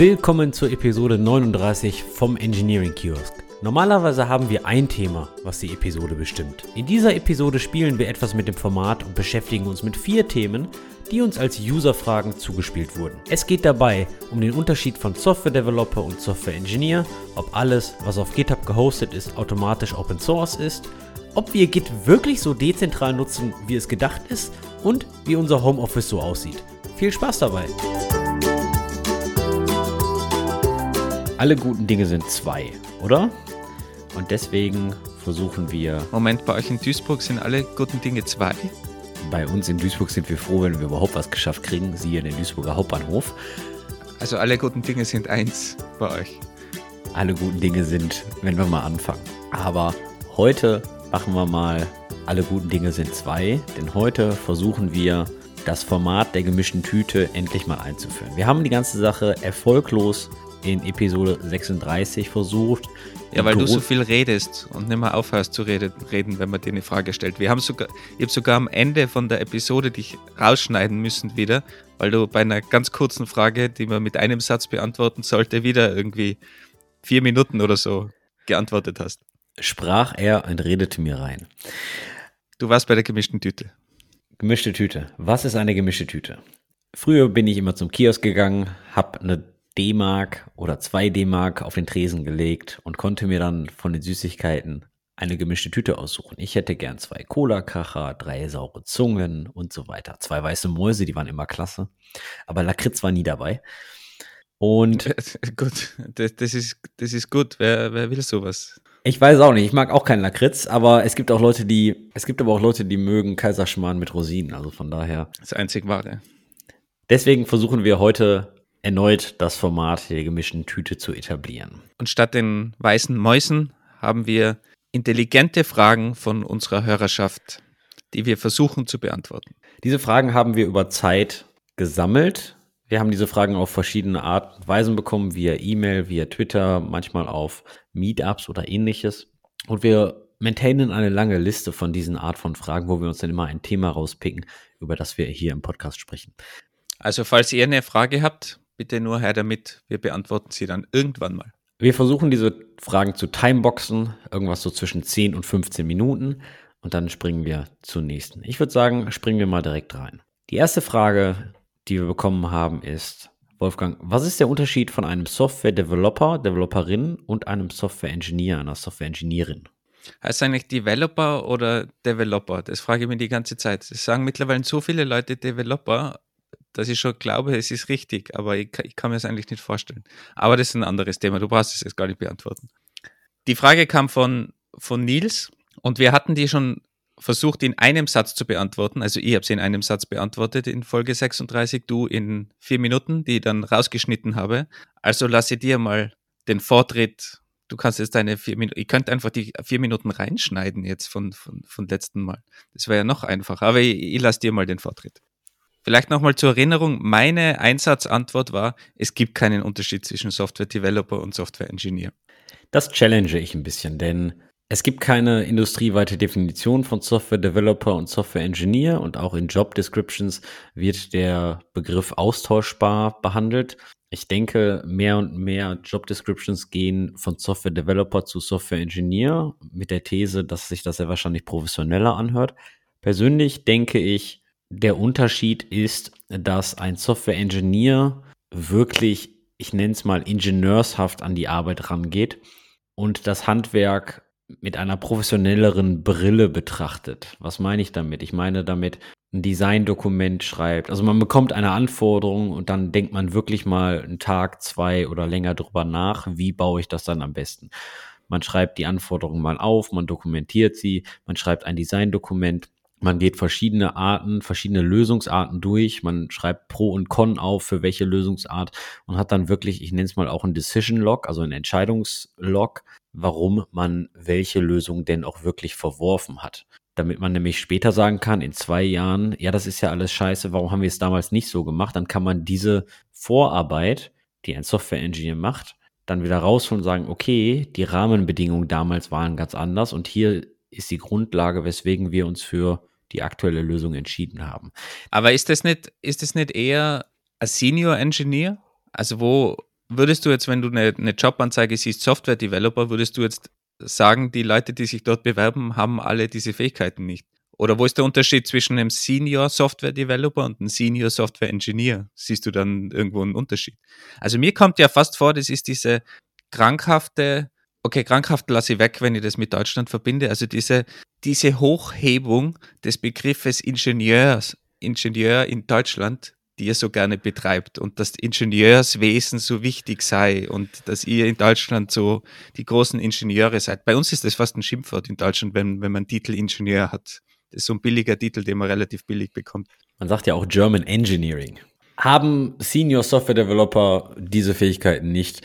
Willkommen zur Episode 39 vom Engineering Kiosk. Normalerweise haben wir ein Thema, was die Episode bestimmt. In dieser Episode spielen wir etwas mit dem Format und beschäftigen uns mit vier Themen, die uns als User-Fragen zugespielt wurden. Es geht dabei um den Unterschied von Software Developer und Software Engineer, ob alles, was auf GitHub gehostet ist, automatisch Open Source ist, ob wir Git wirklich so dezentral nutzen, wie es gedacht ist und wie unser Homeoffice so aussieht. Viel Spaß dabei! Alle guten Dinge sind zwei, oder? Und deswegen versuchen wir. Moment, bei euch in Duisburg sind alle guten Dinge zwei? Bei uns in Duisburg sind wir froh, wenn wir überhaupt was geschafft kriegen, siehe den Duisburger Hauptbahnhof. Also alle guten Dinge sind eins bei euch. Alle guten Dinge sind, wenn wir mal anfangen. Aber heute machen wir mal, alle guten Dinge sind zwei, denn heute versuchen wir das Format der gemischten Tüte endlich mal einzuführen. Wir haben die ganze Sache erfolglos in Episode 36 versucht. Ja, weil du so viel redest und nicht mehr aufhörst zu reden, wenn man dir eine Frage stellt. Wir haben sogar, ich habe sogar am Ende von der Episode dich rausschneiden müssen wieder, weil du bei einer ganz kurzen Frage, die man mit einem Satz beantworten sollte, wieder irgendwie vier Minuten oder so geantwortet hast. Sprach er und redete mir rein. Du warst bei der gemischten Tüte. Gemischte Tüte. Was ist eine gemischte Tüte? Früher bin ich immer zum Kiosk gegangen, habe eine D-Mark oder zwei D-Mark auf den Tresen gelegt und konnte mir dann von den Süßigkeiten eine gemischte Tüte aussuchen. Ich hätte gern zwei Cola-Kracher, drei saure Zungen und so weiter. Zwei weiße Mäuse, die waren immer klasse. Aber Lakritz war nie dabei. Und gut, das, das, ist, das ist gut. Wer, wer will sowas? Ich weiß auch nicht. Ich mag auch keinen Lakritz, aber es gibt auch Leute, die, es gibt aber auch Leute, die mögen Kaiserschmarrn mit Rosinen. Also von daher. Das einzig wahre. Deswegen versuchen wir heute erneut das Format der gemischten Tüte zu etablieren. Und statt den weißen Mäusen haben wir intelligente Fragen von unserer Hörerschaft, die wir versuchen zu beantworten. Diese Fragen haben wir über Zeit gesammelt. Wir haben diese Fragen auf verschiedene Art und Weisen bekommen, via E-Mail, via Twitter, manchmal auf Meetups oder ähnliches. Und wir maintainen eine lange Liste von diesen Art von Fragen, wo wir uns dann immer ein Thema rauspicken, über das wir hier im Podcast sprechen. Also falls ihr eine Frage habt, bitte nur her damit. Wir beantworten sie dann irgendwann mal. Wir versuchen diese Fragen zu timeboxen, irgendwas so zwischen 10 und 15 Minuten. Und dann springen wir zur nächsten. Ich würde sagen, springen wir mal direkt rein. Die erste Frage, die wir bekommen haben, ist, Wolfgang, was ist der Unterschied von einem Software-Developer, Developerin und einem Software-Engineer, einer Software-Engineerin? Heißt eigentlich Developer oder Developer? Das frage ich mich die ganze Zeit. Es sagen mittlerweile so viele Leute Developer, dass ich schon glaube, es ist richtig, aber ich, ich kann mir das eigentlich nicht vorstellen. Aber das ist ein anderes Thema, du brauchst es jetzt gar nicht beantworten. Die Frage kam von, von Nils und wir hatten die schon versucht in einem Satz zu beantworten. Also ich habe sie in einem Satz beantwortet in Folge 36, du in vier Minuten, die ich dann rausgeschnitten habe. Also lasse dir mal den Vortritt. Du kannst jetzt deine vier Minuten, ich könnte einfach die vier Minuten reinschneiden jetzt von, von, von letzten Mal. Das wäre ja noch einfacher, aber ich, ich lasse dir mal den Vortritt. Vielleicht nochmal zur Erinnerung, meine Einsatzantwort war, es gibt keinen Unterschied zwischen Software Developer und Software Engineer. Das challenge ich ein bisschen, denn es gibt keine industrieweite Definition von Software Developer und Software Engineer und auch in Job Descriptions wird der Begriff austauschbar behandelt. Ich denke, mehr und mehr Job Descriptions gehen von Software Developer zu Software Engineer mit der These, dass sich das ja wahrscheinlich professioneller anhört. Persönlich denke ich, der Unterschied ist, dass ein Software-Engineer wirklich, ich nenne es mal, ingenieurshaft an die Arbeit rangeht und das Handwerk mit einer professionelleren Brille betrachtet. Was meine ich damit? Ich meine damit, ein Designdokument schreibt. Also man bekommt eine Anforderung und dann denkt man wirklich mal einen Tag, zwei oder länger drüber nach, wie baue ich das dann am besten. Man schreibt die Anforderungen mal auf, man dokumentiert sie, man schreibt ein Designdokument man geht verschiedene Arten, verschiedene Lösungsarten durch. Man schreibt Pro und Con auf für welche Lösungsart und hat dann wirklich, ich nenne es mal auch ein Decision Log, also ein Entscheidungslog, warum man welche Lösung denn auch wirklich verworfen hat. Damit man nämlich später sagen kann, in zwei Jahren, ja, das ist ja alles scheiße, warum haben wir es damals nicht so gemacht? Dann kann man diese Vorarbeit, die ein Software-Engineer macht, dann wieder rausholen und sagen, okay, die Rahmenbedingungen damals waren ganz anders und hier ist die Grundlage, weswegen wir uns für die aktuelle Lösung entschieden haben. Aber ist das nicht, ist das nicht eher ein Senior Engineer? Also wo, würdest du jetzt, wenn du eine, eine Jobanzeige siehst, Software Developer, würdest du jetzt sagen, die Leute, die sich dort bewerben, haben alle diese Fähigkeiten nicht? Oder wo ist der Unterschied zwischen einem Senior Software Developer und einem Senior Software Engineer? Siehst du dann irgendwo einen Unterschied? Also mir kommt ja fast vor, das ist diese krankhafte, okay, krankhaft lasse ich weg, wenn ich das mit Deutschland verbinde, also diese, diese Hochhebung des Begriffes Ingenieurs, Ingenieur in Deutschland, die ihr so gerne betreibt und dass Ingenieurswesen so wichtig sei und dass ihr in Deutschland so die großen Ingenieure seid. Bei uns ist das fast ein Schimpfwort in Deutschland, wenn, wenn man Titel Ingenieur hat. Das ist so ein billiger Titel, den man relativ billig bekommt. Man sagt ja auch German Engineering. Haben Senior Software Developer diese Fähigkeiten nicht?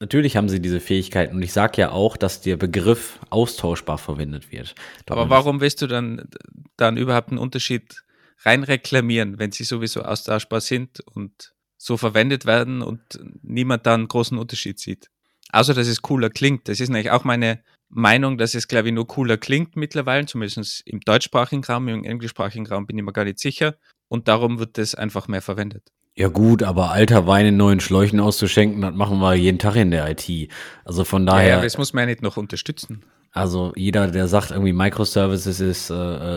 Natürlich haben sie diese Fähigkeiten und ich sage ja auch, dass der Begriff austauschbar verwendet wird. Aber warum willst du dann, dann überhaupt einen Unterschied rein reklamieren, wenn sie sowieso austauschbar sind und so verwendet werden und niemand da einen großen Unterschied sieht. Außer, dass es cooler klingt. Das ist nämlich auch meine Meinung, dass es, glaube ich, nur cooler klingt mittlerweile, zumindest im deutschsprachigen Raum, im englischsprachigen Raum bin ich mir gar nicht sicher. Und darum wird das einfach mehr verwendet. Ja gut, aber alter Wein in neuen Schläuchen auszuschenken, das machen wir jeden Tag in der IT. Also von daher. Ja, ja das muss man ja nicht noch unterstützen. Also jeder, der sagt, irgendwie Microservices ist äh,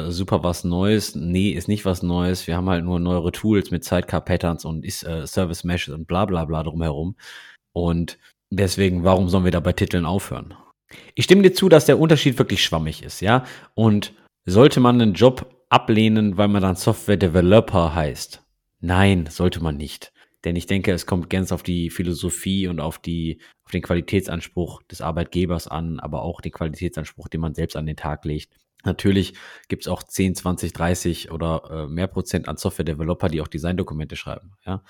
äh, super was Neues, nee, ist nicht was Neues. Wir haben halt nur neuere Tools mit Sidecar-Patterns und ist, äh, Service Meshes und bla bla bla drumherum. Und deswegen, warum sollen wir da bei Titeln aufhören? Ich stimme dir zu, dass der Unterschied wirklich schwammig ist, ja. Und sollte man einen Job ablehnen, weil man dann Software Developer heißt? Nein, sollte man nicht. Denn ich denke, es kommt ganz auf die Philosophie und auf, die, auf den Qualitätsanspruch des Arbeitgebers an, aber auch den Qualitätsanspruch, den man selbst an den Tag legt. Natürlich gibt es auch 10, 20, 30 oder äh, mehr Prozent an Software-Developer, die auch Designdokumente schreiben. Ja?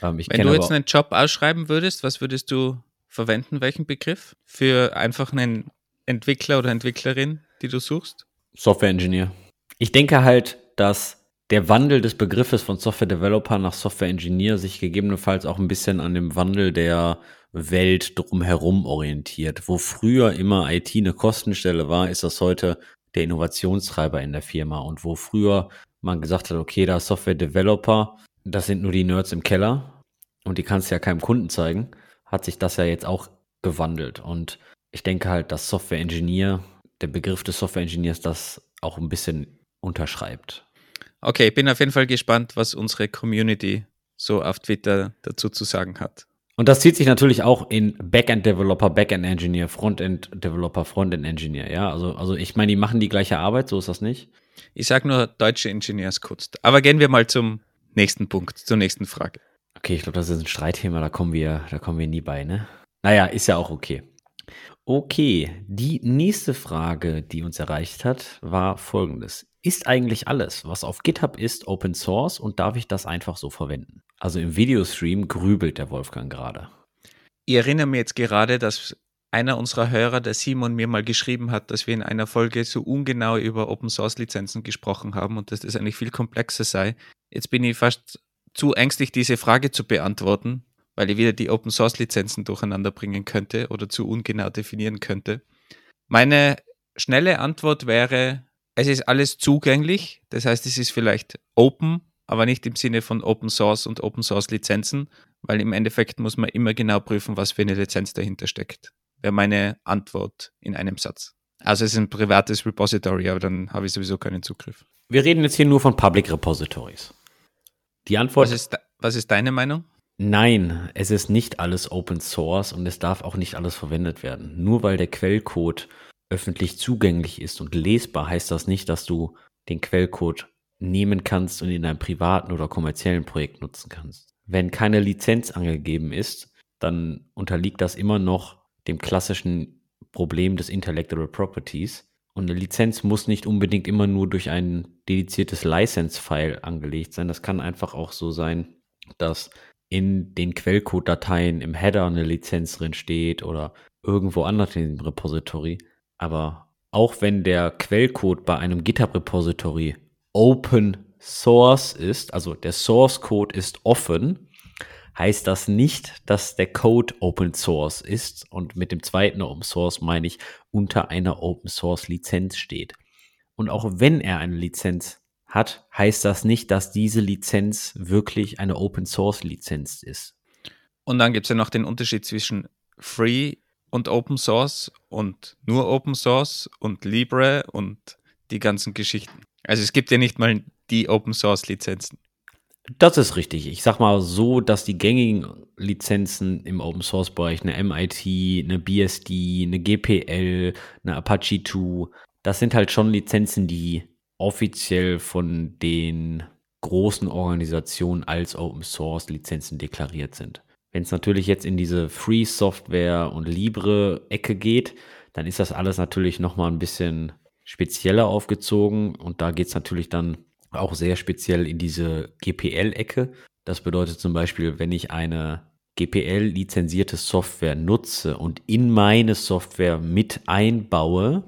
Ähm, Wenn du jetzt einen Job ausschreiben würdest, was würdest du verwenden? Welchen Begriff? Für einfach einen Entwickler oder Entwicklerin, die du suchst? Software-Engineer. Ich denke halt, dass der Wandel des Begriffes von Software Developer nach Software Engineer sich gegebenenfalls auch ein bisschen an dem Wandel der Welt drumherum orientiert. Wo früher immer IT eine Kostenstelle war, ist das heute der Innovationstreiber in der Firma. Und wo früher man gesagt hat, okay, da Software Developer, das sind nur die Nerds im Keller und die kannst du ja keinem Kunden zeigen, hat sich das ja jetzt auch gewandelt. Und ich denke halt, dass Software Engineer, der Begriff des Software Engineers das auch ein bisschen unterschreibt. Okay, ich bin auf jeden Fall gespannt, was unsere Community so auf Twitter dazu zu sagen hat. Und das zieht sich natürlich auch in Backend Developer, Backend Engineer, Frontend Developer, Frontend Engineer. Ja, also, also ich meine, die machen die gleiche Arbeit, so ist das nicht. Ich sage nur deutsche Ingenieurskunst. Aber gehen wir mal zum nächsten Punkt, zur nächsten Frage. Okay, ich glaube, das ist ein Streitthema, da kommen wir, da kommen wir nie bei, ne? Naja, ist ja auch okay. Okay, die nächste Frage, die uns erreicht hat, war folgendes. Ist eigentlich alles, was auf GitHub ist, Open Source und darf ich das einfach so verwenden? Also im Videostream grübelt der Wolfgang gerade. Ich erinnere mich jetzt gerade, dass einer unserer Hörer, der Simon, mir mal geschrieben hat, dass wir in einer Folge so ungenau über Open Source Lizenzen gesprochen haben und dass das eigentlich viel komplexer sei. Jetzt bin ich fast zu ängstlich, diese Frage zu beantworten, weil ich wieder die Open Source Lizenzen durcheinander bringen könnte oder zu ungenau definieren könnte. Meine schnelle Antwort wäre, es ist alles zugänglich. Das heißt, es ist vielleicht open, aber nicht im Sinne von Open Source und Open Source Lizenzen, weil im Endeffekt muss man immer genau prüfen, was für eine Lizenz dahinter steckt. Wäre meine Antwort in einem Satz. Also es ist ein privates Repository, aber dann habe ich sowieso keinen Zugriff. Wir reden jetzt hier nur von Public Repositories. Die Antwort. Was ist, was ist deine Meinung? Nein, es ist nicht alles Open Source und es darf auch nicht alles verwendet werden. Nur weil der Quellcode öffentlich zugänglich ist und lesbar, heißt das nicht, dass du den Quellcode nehmen kannst und in einem privaten oder kommerziellen Projekt nutzen kannst. Wenn keine Lizenz angegeben ist, dann unterliegt das immer noch dem klassischen Problem des Intellectual Properties. Und eine Lizenz muss nicht unbedingt immer nur durch ein dediziertes License-File angelegt sein. Das kann einfach auch so sein, dass in den Quellcode-Dateien im Header eine Lizenz drin steht oder irgendwo anders in dem Repository. Aber auch wenn der Quellcode bei einem GitHub-Repository Open Source ist, also der Source Code ist offen, heißt das nicht, dass der Code Open Source ist. Und mit dem zweiten Open Source meine ich unter einer Open Source Lizenz steht. Und auch wenn er eine Lizenz hat, heißt das nicht, dass diese Lizenz wirklich eine Open Source Lizenz ist. Und dann gibt es ja noch den Unterschied zwischen Free und Open Source und nur Open Source und Libre und die ganzen Geschichten. Also es gibt ja nicht mal die Open Source Lizenzen. Das ist richtig. Ich sag mal so, dass die gängigen Lizenzen im Open Source Bereich, eine MIT, eine BSD, eine GPL, eine Apache 2, das sind halt schon Lizenzen, die offiziell von den großen Organisationen als Open Source Lizenzen deklariert sind. Wenn es natürlich jetzt in diese Free Software und Libre Ecke geht, dann ist das alles natürlich nochmal ein bisschen spezieller aufgezogen und da geht es natürlich dann auch sehr speziell in diese GPL-Ecke. Das bedeutet zum Beispiel, wenn ich eine GPL-lizenzierte Software nutze und in meine Software mit einbaue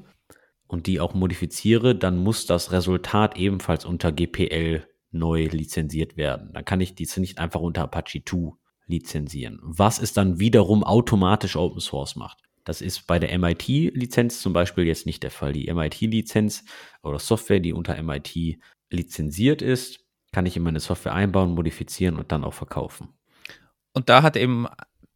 und die auch modifiziere, dann muss das Resultat ebenfalls unter GPL neu lizenziert werden. Dann kann ich diese nicht einfach unter Apache 2 lizenzieren. Was es dann wiederum automatisch Open Source macht. Das ist bei der MIT-Lizenz zum Beispiel jetzt nicht der Fall. Die MIT-Lizenz oder Software, die unter MIT lizenziert ist, kann ich in meine Software einbauen, modifizieren und dann auch verkaufen. Und da hat eben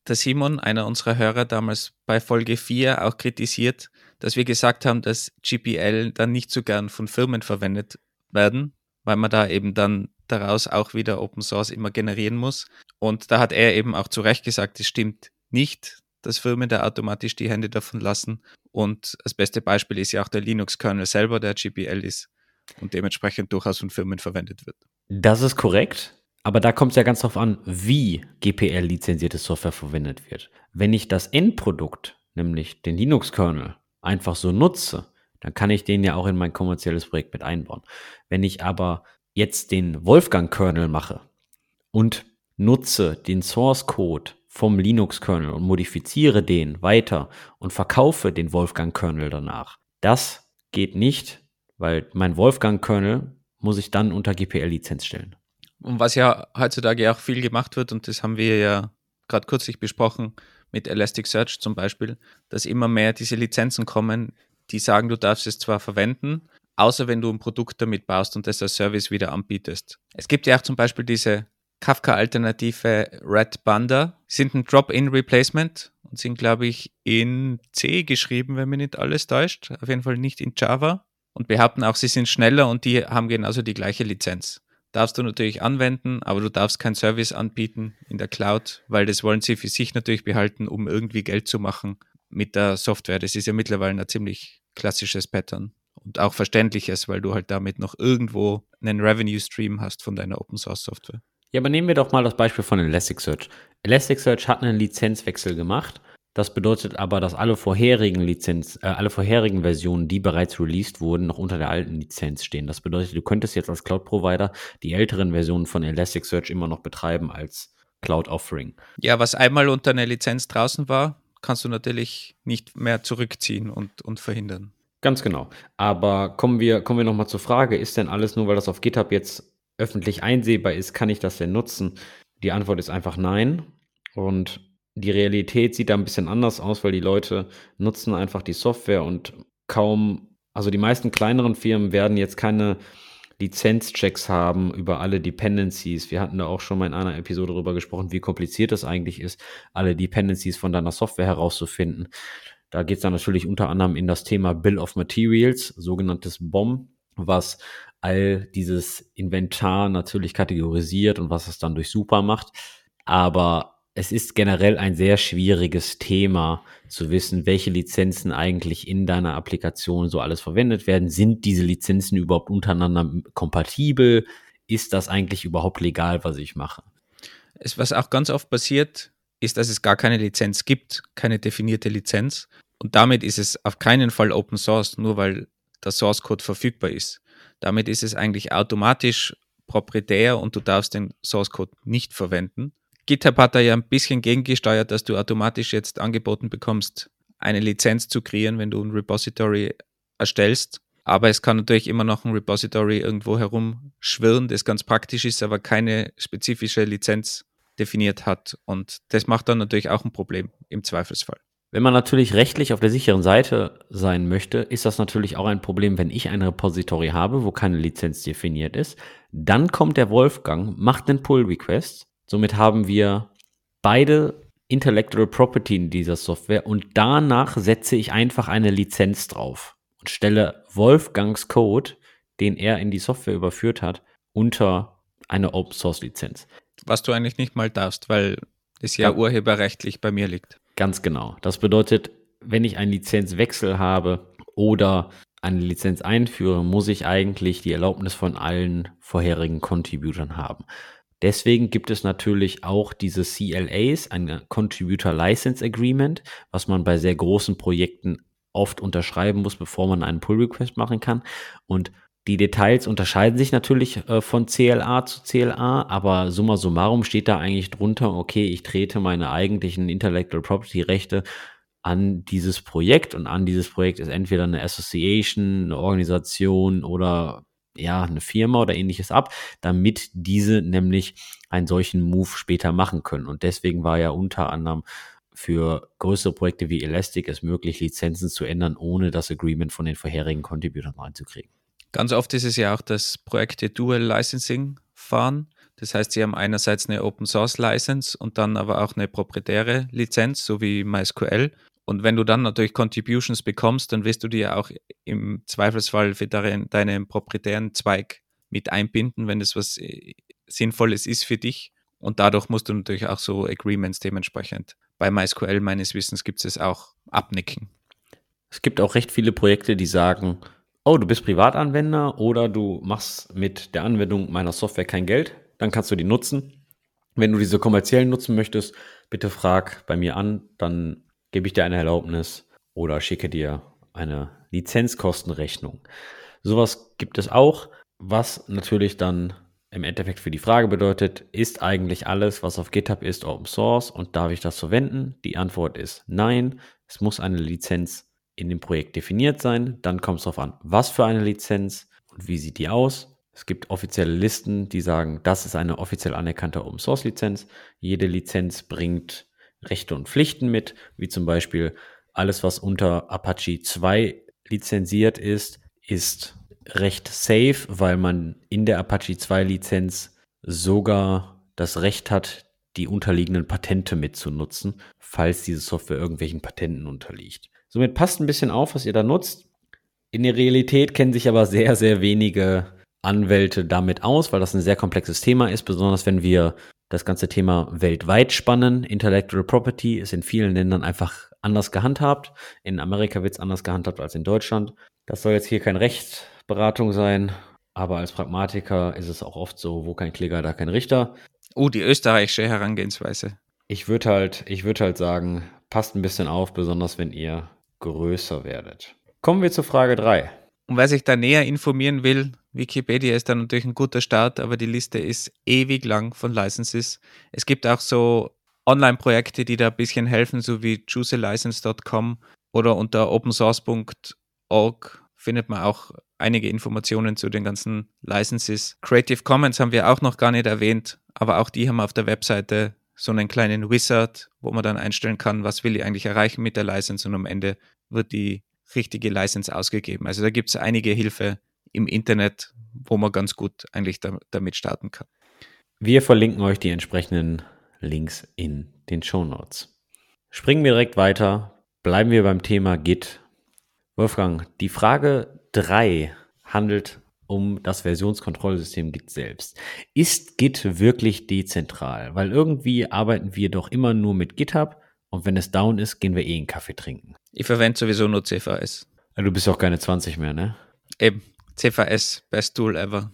der Simon, einer unserer Hörer, damals bei Folge 4 auch kritisiert, dass wir gesagt haben, dass GPL dann nicht so gern von Firmen verwendet werden, weil man da eben dann daraus auch wieder Open Source immer generieren muss. Und da hat er eben auch zu Recht gesagt, es stimmt nicht, dass Firmen da automatisch die Hände davon lassen. Und das beste Beispiel ist ja auch der Linux-Kernel selber, der GPL ist und dementsprechend durchaus von Firmen verwendet wird. Das ist korrekt. Aber da kommt es ja ganz drauf an, wie GPL-lizenzierte Software verwendet wird. Wenn ich das Endprodukt, nämlich den Linux-Kernel, einfach so nutze, dann kann ich den ja auch in mein kommerzielles Projekt mit einbauen. Wenn ich aber jetzt den Wolfgang-Kernel mache und nutze den Source-Code vom Linux-Kernel und modifiziere den weiter und verkaufe den Wolfgang-Kernel danach, das geht nicht, weil mein Wolfgang-Kernel muss ich dann unter GPL-Lizenz stellen. Und was ja heutzutage auch viel gemacht wird, und das haben wir ja gerade kürzlich besprochen mit Elasticsearch zum Beispiel, dass immer mehr diese Lizenzen kommen, die sagen, du darfst es zwar verwenden, außer wenn du ein Produkt damit baust und das als Service wieder anbietest. Es gibt ja auch zum Beispiel diese Kafka-Alternative Red Banda, sind ein Drop-in-Replacement und sind, glaube ich, in C geschrieben, wenn mich nicht alles täuscht. Auf jeden Fall nicht in Java und behaupten auch, sie sind schneller und die haben genauso die gleiche Lizenz. Darfst du natürlich anwenden, aber du darfst keinen Service anbieten in der Cloud, weil das wollen sie für sich natürlich behalten, um irgendwie Geld zu machen mit der Software. Das ist ja mittlerweile ein ziemlich klassisches Pattern und auch verständliches, weil du halt damit noch irgendwo einen Revenue Stream hast von deiner Open Source Software. Ja, aber nehmen wir doch mal das Beispiel von Elasticsearch. Elasticsearch hat einen Lizenzwechsel gemacht das bedeutet aber, dass alle vorherigen Lizenz, äh, alle vorherigen Versionen, die bereits released wurden, noch unter der alten Lizenz stehen. Das bedeutet, du könntest jetzt als Cloud-Provider die älteren Versionen von Elasticsearch immer noch betreiben als Cloud-Offering. Ja, was einmal unter einer Lizenz draußen war, kannst du natürlich nicht mehr zurückziehen und, und verhindern. Ganz genau. Aber kommen wir, kommen wir nochmal zur Frage, ist denn alles nur, weil das auf GitHub jetzt öffentlich einsehbar ist, kann ich das denn nutzen? Die Antwort ist einfach nein. Und die Realität sieht da ein bisschen anders aus, weil die Leute nutzen einfach die Software und kaum, also die meisten kleineren Firmen werden jetzt keine Lizenzchecks haben über alle Dependencies. Wir hatten da auch schon mal in einer Episode darüber gesprochen, wie kompliziert es eigentlich ist, alle Dependencies von deiner Software herauszufinden. Da geht es dann natürlich unter anderem in das Thema Bill of Materials, sogenanntes BOM, was all dieses Inventar natürlich kategorisiert und was es dann durch Super macht. Aber es ist generell ein sehr schwieriges Thema zu wissen, welche Lizenzen eigentlich in deiner Applikation so alles verwendet werden. Sind diese Lizenzen überhaupt untereinander kompatibel? Ist das eigentlich überhaupt legal, was ich mache? Es, was auch ganz oft passiert, ist, dass es gar keine Lizenz gibt, keine definierte Lizenz. Und damit ist es auf keinen Fall Open Source, nur weil der Source Code verfügbar ist. Damit ist es eigentlich automatisch proprietär und du darfst den Source Code nicht verwenden. GitHub hat da ja ein bisschen gegengesteuert, dass du automatisch jetzt angeboten bekommst, eine Lizenz zu kreieren, wenn du ein Repository erstellst. Aber es kann natürlich immer noch ein Repository irgendwo herumschwirren, das ganz praktisch ist, aber keine spezifische Lizenz definiert hat. Und das macht dann natürlich auch ein Problem im Zweifelsfall. Wenn man natürlich rechtlich auf der sicheren Seite sein möchte, ist das natürlich auch ein Problem, wenn ich ein Repository habe, wo keine Lizenz definiert ist. Dann kommt der Wolfgang, macht einen Pull-Request Somit haben wir beide Intellectual Property in dieser Software und danach setze ich einfach eine Lizenz drauf und stelle Wolfgangs Code, den er in die Software überführt hat, unter eine Open Source Lizenz. Was du eigentlich nicht mal darfst, weil es ja, ja urheberrechtlich bei mir liegt. Ganz genau. Das bedeutet, wenn ich einen Lizenzwechsel habe oder eine Lizenz einführe, muss ich eigentlich die Erlaubnis von allen vorherigen Contributern haben. Deswegen gibt es natürlich auch diese CLAs, ein Contributor License Agreement, was man bei sehr großen Projekten oft unterschreiben muss, bevor man einen Pull Request machen kann. Und die Details unterscheiden sich natürlich äh, von CLA zu CLA, aber summa summarum steht da eigentlich drunter, okay, ich trete meine eigentlichen Intellectual Property Rechte an dieses Projekt und an dieses Projekt ist entweder eine Association, eine Organisation oder ja, eine Firma oder ähnliches ab, damit diese nämlich einen solchen Move später machen können. Und deswegen war ja unter anderem für größere Projekte wie Elastic es möglich, Lizenzen zu ändern, ohne das Agreement von den vorherigen Contributern reinzukriegen. Ganz oft ist es ja auch, dass Projekte Dual Licensing fahren. Das heißt, sie haben einerseits eine Open Source License und dann aber auch eine proprietäre Lizenz, so wie MySQL. Und wenn du dann natürlich Contributions bekommst, dann wirst du die ja auch im Zweifelsfall für deinen, deinen proprietären Zweig mit einbinden, wenn es was äh, Sinnvolles ist für dich. Und dadurch musst du natürlich auch so Agreements dementsprechend. Bei MySQL meines Wissens gibt es auch abnicken. Es gibt auch recht viele Projekte, die sagen, oh, du bist Privatanwender oder du machst mit der Anwendung meiner Software kein Geld, dann kannst du die nutzen. Wenn du diese kommerziell nutzen möchtest, bitte frag bei mir an, dann gebe ich dir eine Erlaubnis oder schicke dir eine Lizenzkostenrechnung. Sowas gibt es auch, was natürlich dann im Endeffekt für die Frage bedeutet, ist eigentlich alles, was auf GitHub ist, Open Source und darf ich das verwenden? Die Antwort ist nein. Es muss eine Lizenz in dem Projekt definiert sein. Dann kommt es darauf an, was für eine Lizenz und wie sieht die aus. Es gibt offizielle Listen, die sagen, das ist eine offiziell anerkannte Open Source Lizenz. Jede Lizenz bringt Rechte und Pflichten mit, wie zum Beispiel alles, was unter Apache 2 lizenziert ist, ist recht safe, weil man in der Apache 2 Lizenz sogar das Recht hat, die unterliegenden Patente mitzunutzen, falls diese Software irgendwelchen Patenten unterliegt. Somit passt ein bisschen auf, was ihr da nutzt. In der Realität kennen sich aber sehr, sehr wenige Anwälte damit aus, weil das ein sehr komplexes Thema ist, besonders wenn wir das ganze Thema weltweit spannen. Intellectual Property ist in vielen Ländern einfach anders gehandhabt. In Amerika wird es anders gehandhabt als in Deutschland. Das soll jetzt hier kein Rechtsberatung sein, aber als Pragmatiker ist es auch oft so, wo kein Kläger, da kein Richter. Oh, die österreichische Herangehensweise. Ich würde halt, ich würde halt sagen, passt ein bisschen auf, besonders wenn ihr größer werdet. Kommen wir zur Frage 3. Und wer sich da näher informieren will, Wikipedia ist dann natürlich ein guter Start, aber die Liste ist ewig lang von Licenses. Es gibt auch so Online-Projekte, die da ein bisschen helfen, so wie chooselicense.com oder unter opensource.org findet man auch einige Informationen zu den ganzen Licenses. Creative Commons haben wir auch noch gar nicht erwähnt, aber auch die haben auf der Webseite so einen kleinen Wizard, wo man dann einstellen kann, was will ich eigentlich erreichen mit der License und am Ende wird die richtige License ausgegeben. Also da gibt es einige Hilfe im Internet, wo man ganz gut eigentlich damit starten kann. Wir verlinken euch die entsprechenden Links in den Show Notes. Springen wir direkt weiter. Bleiben wir beim Thema Git. Wolfgang, die Frage 3 handelt um das Versionskontrollsystem Git selbst. Ist Git wirklich dezentral? Weil irgendwie arbeiten wir doch immer nur mit GitHub und wenn es down ist, gehen wir eh einen Kaffee trinken. Ich verwende sowieso nur CVS. Ja, du bist ja auch keine 20 mehr, ne? Eben. CVS, best tool ever.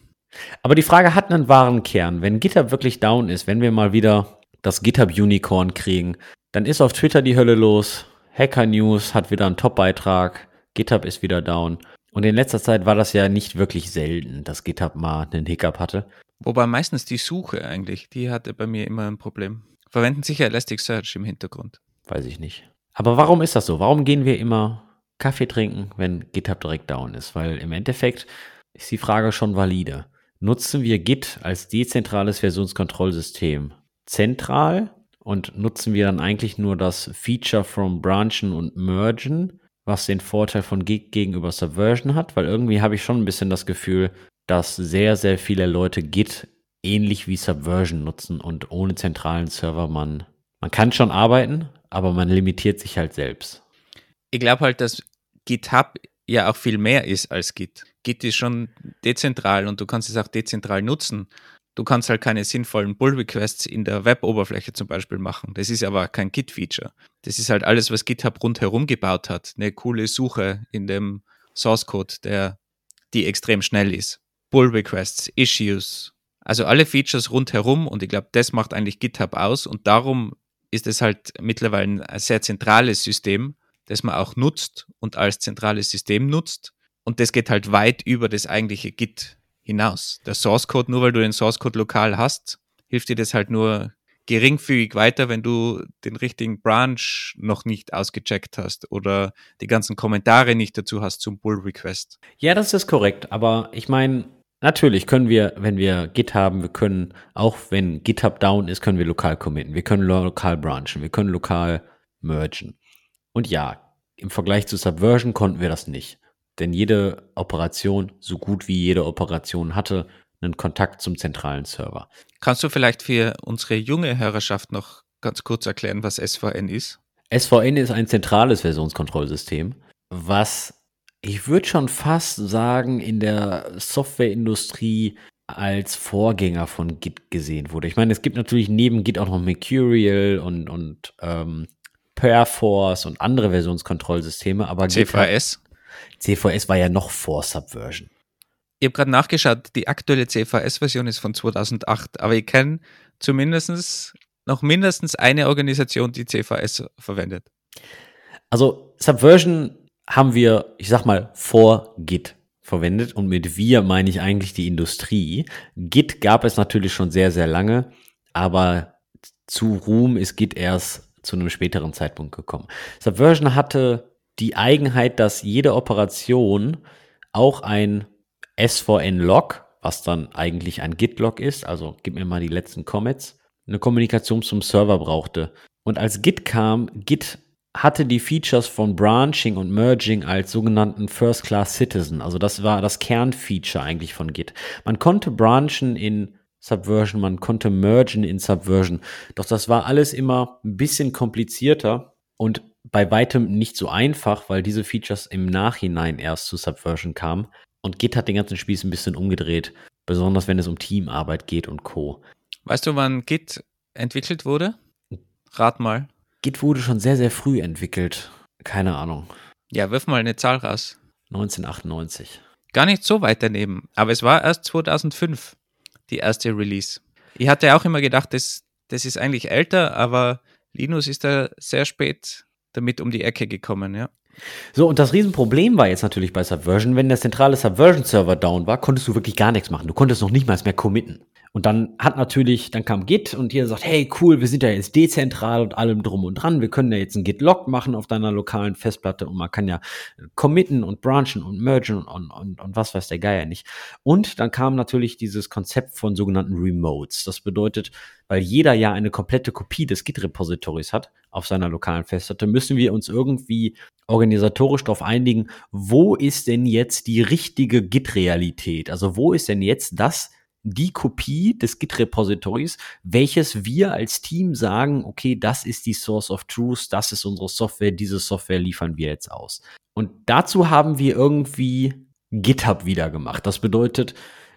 Aber die Frage hat einen wahren Kern. Wenn GitHub wirklich down ist, wenn wir mal wieder das GitHub Unicorn kriegen, dann ist auf Twitter die Hölle los. Hacker News hat wieder einen Top-Beitrag. GitHub ist wieder down. Und in letzter Zeit war das ja nicht wirklich selten, dass GitHub mal einen Hiccup hatte. Wobei meistens die Suche eigentlich, die hatte bei mir immer ein Problem. Verwenden sicher Elasticsearch im Hintergrund. Weiß ich nicht. Aber warum ist das so? Warum gehen wir immer Kaffee trinken, wenn GitHub direkt down ist? Weil im Endeffekt ist die Frage schon valide. Nutzen wir Git als dezentrales Versionskontrollsystem zentral und nutzen wir dann eigentlich nur das Feature from Branchen und Mergen, was den Vorteil von Git gegenüber Subversion hat? Weil irgendwie habe ich schon ein bisschen das Gefühl, dass sehr, sehr viele Leute Git ähnlich wie Subversion nutzen und ohne zentralen Server man Man kann schon arbeiten, aber man limitiert sich halt selbst. Ich glaube halt, dass GitHub ja auch viel mehr ist als Git. Git ist schon dezentral und du kannst es auch dezentral nutzen. Du kannst halt keine sinnvollen Pull-Requests in der Web-Oberfläche zum Beispiel machen. Das ist aber kein Git-Feature. Das ist halt alles, was GitHub rundherum gebaut hat. Eine coole Suche in dem Source-Code, der, die extrem schnell ist. Pull-Requests, Issues, also alle Features rundherum und ich glaube, das macht eigentlich GitHub aus und darum ist es halt mittlerweile ein sehr zentrales System, das man auch nutzt und als zentrales System nutzt. Und das geht halt weit über das eigentliche Git hinaus. Der Source Code, nur weil du den Source Code lokal hast, hilft dir das halt nur geringfügig weiter, wenn du den richtigen Branch noch nicht ausgecheckt hast oder die ganzen Kommentare nicht dazu hast zum Pull Request. Ja, das ist korrekt. Aber ich meine, natürlich können wir, wenn wir Git haben, wir können, auch wenn GitHub down ist, können wir lokal committen. Wir können lokal branchen. Wir können lokal mergen. Und ja, im Vergleich zu Subversion konnten wir das nicht. Denn jede Operation, so gut wie jede Operation hatte, einen Kontakt zum zentralen Server. Kannst du vielleicht für unsere junge Hörerschaft noch ganz kurz erklären, was SVN ist? SVN ist ein zentrales Versionskontrollsystem, was ich würde schon fast sagen, in der Softwareindustrie als Vorgänger von Git gesehen wurde. Ich meine, es gibt natürlich neben Git auch noch Mercurial und, und ähm, Perforce und andere Versionskontrollsysteme, aber CVS? CVS war ja noch vor Subversion. Ich habe gerade nachgeschaut, die aktuelle CVS-Version ist von 2008, aber ich kenne zumindest noch mindestens eine Organisation, die CVS verwendet. Also Subversion haben wir, ich sag mal, vor Git verwendet und mit wir meine ich eigentlich die Industrie. Git gab es natürlich schon sehr, sehr lange, aber zu Ruhm ist Git erst zu einem späteren Zeitpunkt gekommen. Subversion hatte die Eigenheit, dass jede Operation auch ein SVN-Log, was dann eigentlich ein Git-Log ist, also gib mir mal die letzten Commits, eine Kommunikation zum Server brauchte. Und als Git kam, Git hatte die Features von Branching und Merging als sogenannten First-Class Citizen. Also das war das Kernfeature eigentlich von Git. Man konnte branchen in Subversion, man konnte mergen in Subversion. Doch das war alles immer ein bisschen komplizierter und bei weitem nicht so einfach, weil diese Features im Nachhinein erst zu Subversion kamen. Und Git hat den ganzen Spieß ein bisschen umgedreht, besonders wenn es um Teamarbeit geht und Co. Weißt du, wann Git entwickelt wurde? Rat mal. Git wurde schon sehr, sehr früh entwickelt. Keine Ahnung. Ja, wirf mal eine Zahl raus. 1998. Gar nicht so weit daneben, aber es war erst 2005 die erste Release. Ich hatte auch immer gedacht, das, das ist eigentlich älter, aber Linus ist da sehr spät damit um die Ecke gekommen, ja. So, und das Riesenproblem war jetzt natürlich bei Subversion, wenn der zentrale Subversion-Server down war, konntest du wirklich gar nichts machen. Du konntest noch nicht mal mehr committen. Und dann hat natürlich, dann kam Git und jeder sagt, hey cool, wir sind ja jetzt dezentral und allem drum und dran. Wir können ja jetzt ein Git-Log machen auf deiner lokalen Festplatte und man kann ja committen und branchen und mergen und, und, und was weiß der Geier nicht. Und dann kam natürlich dieses Konzept von sogenannten Remotes. Das bedeutet, weil jeder ja eine komplette Kopie des Git-Repositories hat auf seiner lokalen Festplatte, müssen wir uns irgendwie organisatorisch darauf einigen, wo ist denn jetzt die richtige Git-Realität? Also wo ist denn jetzt das, die Kopie des Git-Repositories, welches wir als Team sagen, okay, das ist die Source of Truth, das ist unsere Software, diese Software liefern wir jetzt aus. Und dazu haben wir irgendwie GitHub wieder gemacht. Das bedeutet,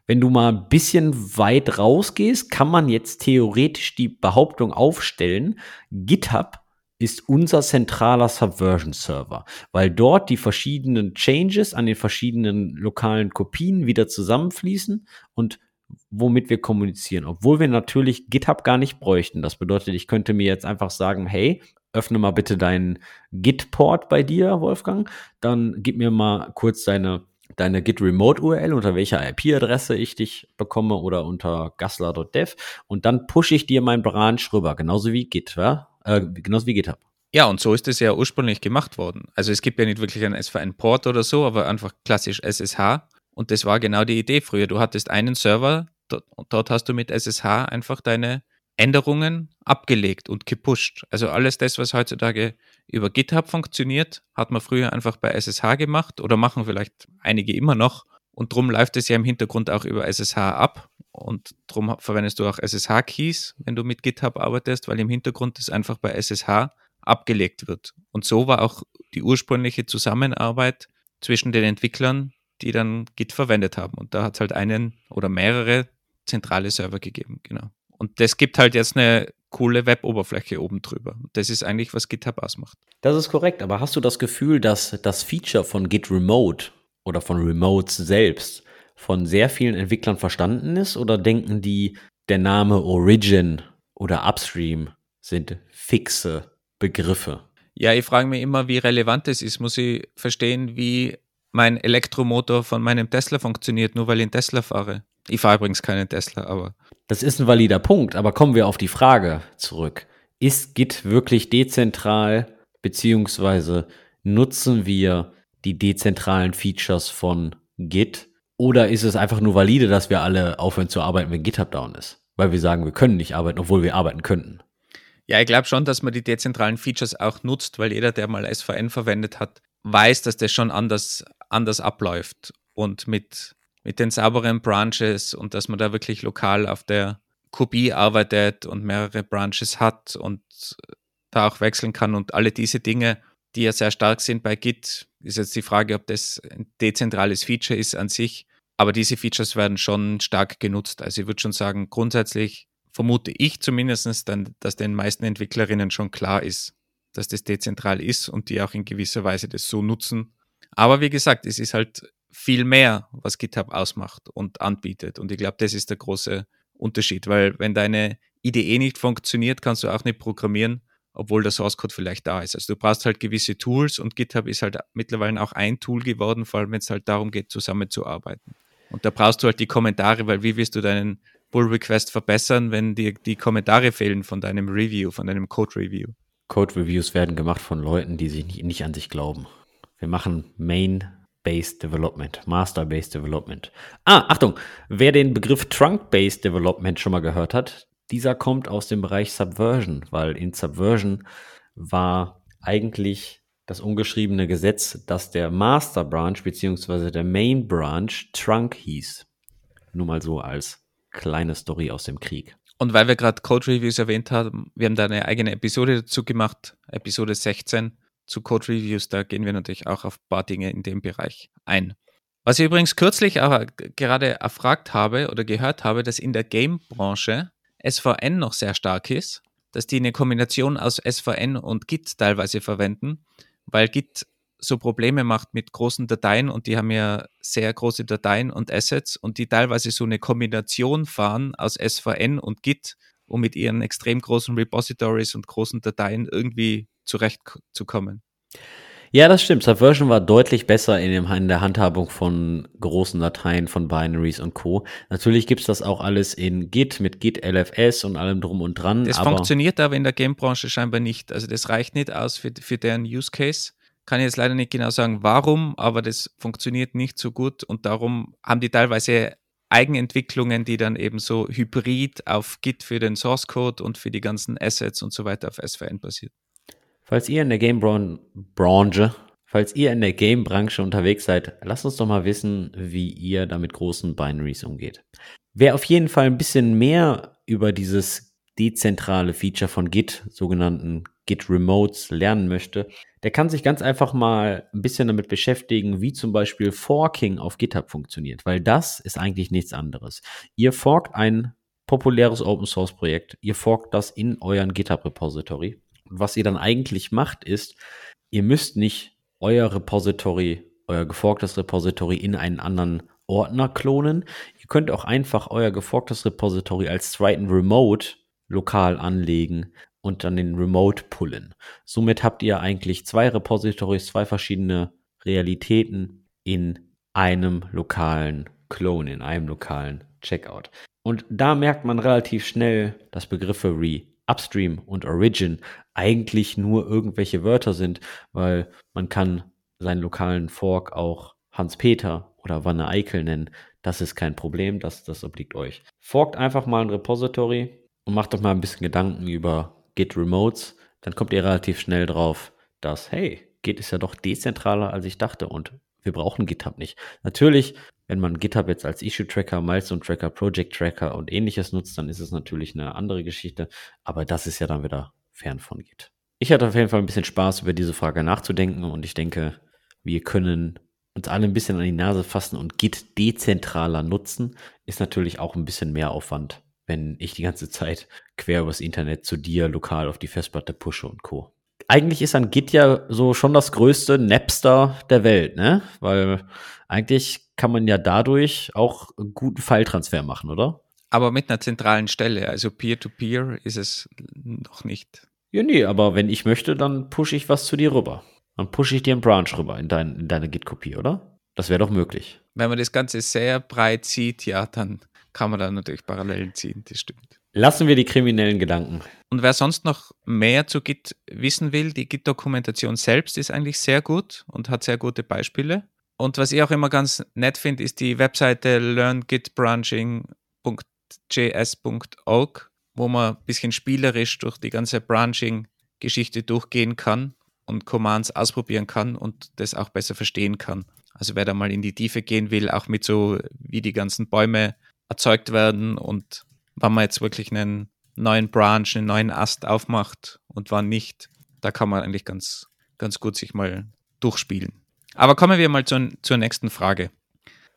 wenn du mal ein bisschen weit rausgehst, kann man jetzt theoretisch die Behauptung aufstellen, GitHub ist unser zentraler Subversion-Server, weil dort die verschiedenen Changes an den verschiedenen lokalen Kopien wieder zusammenfließen und womit wir kommunizieren, obwohl wir natürlich GitHub gar nicht bräuchten. Das bedeutet, ich könnte mir jetzt einfach sagen, hey, öffne mal bitte deinen Git-Port bei dir, Wolfgang, dann gib mir mal kurz deine deine Git Remote URL, unter welcher IP-Adresse ich dich bekomme oder unter gassler.dev und dann pushe ich dir mein Branch rüber, genauso wie Git, ja? Äh, genauso wie GitHub. Ja, und so ist es ja ursprünglich gemacht worden. Also es gibt ja nicht wirklich einen SVN-Port oder so, aber einfach klassisch SSH. Und das war genau die Idee früher. Du hattest einen Server und dort hast du mit SSH einfach deine Änderungen abgelegt und gepusht. Also alles das, was heutzutage über GitHub funktioniert, hat man früher einfach bei SSH gemacht oder machen vielleicht einige immer noch. Und drum läuft es ja im Hintergrund auch über SSH ab. Und drum verwendest du auch SSH-Keys, wenn du mit GitHub arbeitest, weil im Hintergrund das einfach bei SSH abgelegt wird. Und so war auch die ursprüngliche Zusammenarbeit zwischen den Entwicklern, die dann Git verwendet haben. Und da hat es halt einen oder mehrere zentrale Server gegeben, genau. Und das gibt halt jetzt eine coole Web-Oberfläche oben drüber. Das ist eigentlich, was GitHub ausmacht. Das ist korrekt, aber hast du das Gefühl, dass das Feature von Git Remote oder von Remotes selbst von sehr vielen Entwicklern verstanden ist oder denken die, der Name Origin oder Upstream sind fixe Begriffe? Ja, ich frage mich immer, wie relevant es ist. Muss ich verstehen, wie mein Elektromotor von meinem Tesla funktioniert, nur weil ich einen Tesla fahre? Ich fahre übrigens keinen Tesla, aber. Das ist ein valider Punkt, aber kommen wir auf die Frage zurück. Ist Git wirklich dezentral, beziehungsweise nutzen wir die dezentralen Features von Git? Oder ist es einfach nur valide, dass wir alle aufhören zu arbeiten, wenn GitHub down ist? Weil wir sagen, wir können nicht arbeiten, obwohl wir arbeiten könnten. Ja, ich glaube schon, dass man die dezentralen Features auch nutzt, weil jeder, der mal SVN verwendet hat, weiß, dass das schon anders, anders abläuft und mit, mit den sauberen Branches und dass man da wirklich lokal auf der Kopie arbeitet und mehrere Branches hat und da auch wechseln kann und alle diese Dinge, die ja sehr stark sind bei Git, ist jetzt die Frage, ob das ein dezentrales Feature ist an sich. Aber diese Features werden schon stark genutzt. Also ich würde schon sagen, grundsätzlich vermute ich zumindest, dann, dass den meisten Entwicklerinnen schon klar ist, dass das dezentral ist und die auch in gewisser Weise das so nutzen. Aber wie gesagt, es ist halt viel mehr, was GitHub ausmacht und anbietet. Und ich glaube, das ist der große Unterschied, weil wenn deine Idee nicht funktioniert, kannst du auch nicht programmieren obwohl der Source Code vielleicht da ist. Also du brauchst halt gewisse Tools und GitHub ist halt mittlerweile auch ein Tool geworden, vor allem wenn es halt darum geht, zusammenzuarbeiten. Und da brauchst du halt die Kommentare, weil wie wirst du deinen Pull Request verbessern, wenn dir die Kommentare fehlen von deinem Review, von deinem Code Review? Code Reviews werden gemacht von Leuten, die sich nicht, nicht an sich glauben. Wir machen Main Based Development, Master Based Development. Ah, Achtung, wer den Begriff Trunk Based Development schon mal gehört hat, dieser kommt aus dem Bereich Subversion, weil in Subversion war eigentlich das ungeschriebene Gesetz, dass der Master Branch bzw. der Main Branch Trunk hieß. Nur mal so als kleine Story aus dem Krieg. Und weil wir gerade Code Reviews erwähnt haben, wir haben da eine eigene Episode dazu gemacht, Episode 16 zu Code Reviews, da gehen wir natürlich auch auf ein paar Dinge in dem Bereich ein. Was ich übrigens kürzlich aber gerade erfragt habe oder gehört habe, dass in der Game-Branche SVN noch sehr stark ist, dass die eine Kombination aus SVN und Git teilweise verwenden, weil Git so Probleme macht mit großen Dateien und die haben ja sehr große Dateien und Assets und die teilweise so eine Kombination fahren aus SVN und Git, um mit ihren extrem großen Repositories und großen Dateien irgendwie zurechtzukommen. Ja, das stimmt. Subversion war deutlich besser in, dem, in der Handhabung von großen Dateien, von Binaries und Co. Natürlich gibt's das auch alles in Git mit Git LFS und allem drum und dran. Das aber funktioniert aber in der Game-Branche scheinbar nicht. Also das reicht nicht aus für, für deren Use Case. Kann ich jetzt leider nicht genau sagen, warum, aber das funktioniert nicht so gut und darum haben die teilweise Eigenentwicklungen, die dann eben so hybrid auf Git für den Source Code und für die ganzen Assets und so weiter auf SVN basiert. Falls ihr in der Game-Branche, falls ihr in der Game-Branche unterwegs seid, lasst uns doch mal wissen, wie ihr da mit großen Binaries umgeht. Wer auf jeden Fall ein bisschen mehr über dieses dezentrale Feature von Git, sogenannten Git Remotes, lernen möchte, der kann sich ganz einfach mal ein bisschen damit beschäftigen, wie zum Beispiel Forking auf GitHub funktioniert, weil das ist eigentlich nichts anderes. Ihr forkt ein populäres Open Source Projekt, ihr forkt das in euren GitHub Repository was ihr dann eigentlich macht, ist, ihr müsst nicht euer Repository, euer geforktes Repository in einen anderen Ordner klonen. Ihr könnt auch einfach euer geforktes Repository als Triton Remote lokal anlegen und dann den Remote pullen. Somit habt ihr eigentlich zwei Repositories, zwei verschiedene Realitäten in einem lokalen Clone, in einem lokalen Checkout. Und da merkt man relativ schnell, dass Begriffe wie Upstream und Origin eigentlich nur irgendwelche Wörter sind, weil man kann seinen lokalen Fork auch Hans-Peter oder Wanne Eickel nennen. Das ist kein Problem, das, das obliegt euch. Forkt einfach mal ein Repository und macht doch mal ein bisschen Gedanken über Git Remotes. Dann kommt ihr relativ schnell drauf, dass, hey, Git ist ja doch dezentraler, als ich dachte und wir brauchen GitHub nicht. Natürlich Wenn man GitHub jetzt als Issue-Tracker, Milestone-Tracker, Project-Tracker und ähnliches nutzt, dann ist es natürlich eine andere Geschichte. Aber das ist ja dann wieder fern von Git. Ich hatte auf jeden Fall ein bisschen Spaß, über diese Frage nachzudenken und ich denke, wir können uns alle ein bisschen an die Nase fassen und Git dezentraler nutzen, ist natürlich auch ein bisschen mehr Aufwand, wenn ich die ganze Zeit quer übers Internet zu dir lokal auf die Festplatte pushe und Co. Eigentlich ist an Git ja so schon das größte Napster der Welt, ne? Weil eigentlich kann man ja dadurch auch guten File-Transfer machen, oder? Aber mit einer zentralen Stelle, also Peer-to-Peer -Peer ist es noch nicht. Ja, nee, aber wenn ich möchte, dann pushe ich was zu dir rüber. Dann pushe ich dir einen Branch rüber in, dein, in deine Git-Kopie, oder? Das wäre doch möglich. Wenn man das Ganze sehr breit sieht, ja, dann kann man da natürlich Parallelen ziehen, das stimmt. Lassen wir die kriminellen Gedanken. Und wer sonst noch mehr zu Git wissen will, die Git-Dokumentation selbst ist eigentlich sehr gut und hat sehr gute Beispiele. Und was ich auch immer ganz nett finde, ist die Webseite learngitbranching.js.org, wo man ein bisschen spielerisch durch die ganze Branching-Geschichte durchgehen kann und Commands ausprobieren kann und das auch besser verstehen kann. Also wer da mal in die Tiefe gehen will, auch mit so, wie die ganzen Bäume erzeugt werden und wann man jetzt wirklich einen neuen Branch, einen neuen Ast aufmacht und wann nicht, da kann man eigentlich ganz, ganz gut sich mal durchspielen. Aber kommen wir mal zur, zur nächsten Frage.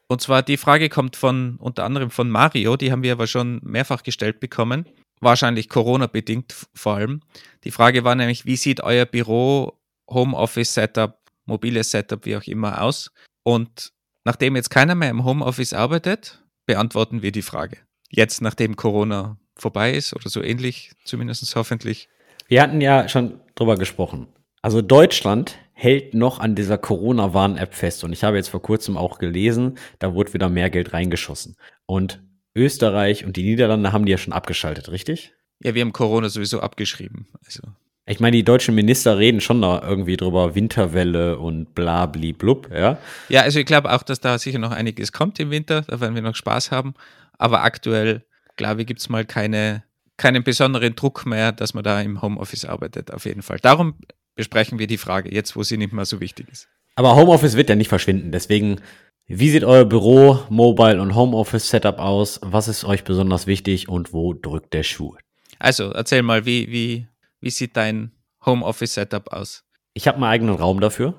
Und zwar die Frage kommt von unter anderem von Mario, die haben wir aber schon mehrfach gestellt bekommen, wahrscheinlich Corona-bedingt vor allem. Die Frage war nämlich, wie sieht euer Büro Homeoffice-Setup, mobiles Setup, wie auch immer aus. Und nachdem jetzt keiner mehr im Homeoffice arbeitet, beantworten wir die Frage. Jetzt, nachdem Corona vorbei ist oder so ähnlich, zumindest hoffentlich. Wir hatten ja schon drüber gesprochen. Also Deutschland hält noch an dieser Corona-Warn-App fest. Und ich habe jetzt vor kurzem auch gelesen, da wurde wieder mehr Geld reingeschossen. Und Österreich und die Niederlande haben die ja schon abgeschaltet, richtig? Ja, wir haben Corona sowieso abgeschrieben. Also. Ich meine, die deutschen Minister reden schon da irgendwie drüber, Winterwelle und bla bli blub, ja. Ja, also ich glaube auch, dass da sicher noch einiges kommt im Winter, da werden wir noch Spaß haben. Aber aktuell, glaube ich, gibt es mal keine, keinen besonderen Druck mehr, dass man da im Homeoffice arbeitet, auf jeden Fall. Darum besprechen wir die Frage jetzt, wo sie nicht mehr so wichtig ist. Aber Homeoffice wird ja nicht verschwinden, deswegen, wie sieht euer Büro, Mobile und Homeoffice-Setup aus? Was ist euch besonders wichtig und wo drückt der Schuh? Also, erzähl mal, wie, wie, wie sieht dein Homeoffice-Setup aus? Ich habe meinen eigenen Raum dafür,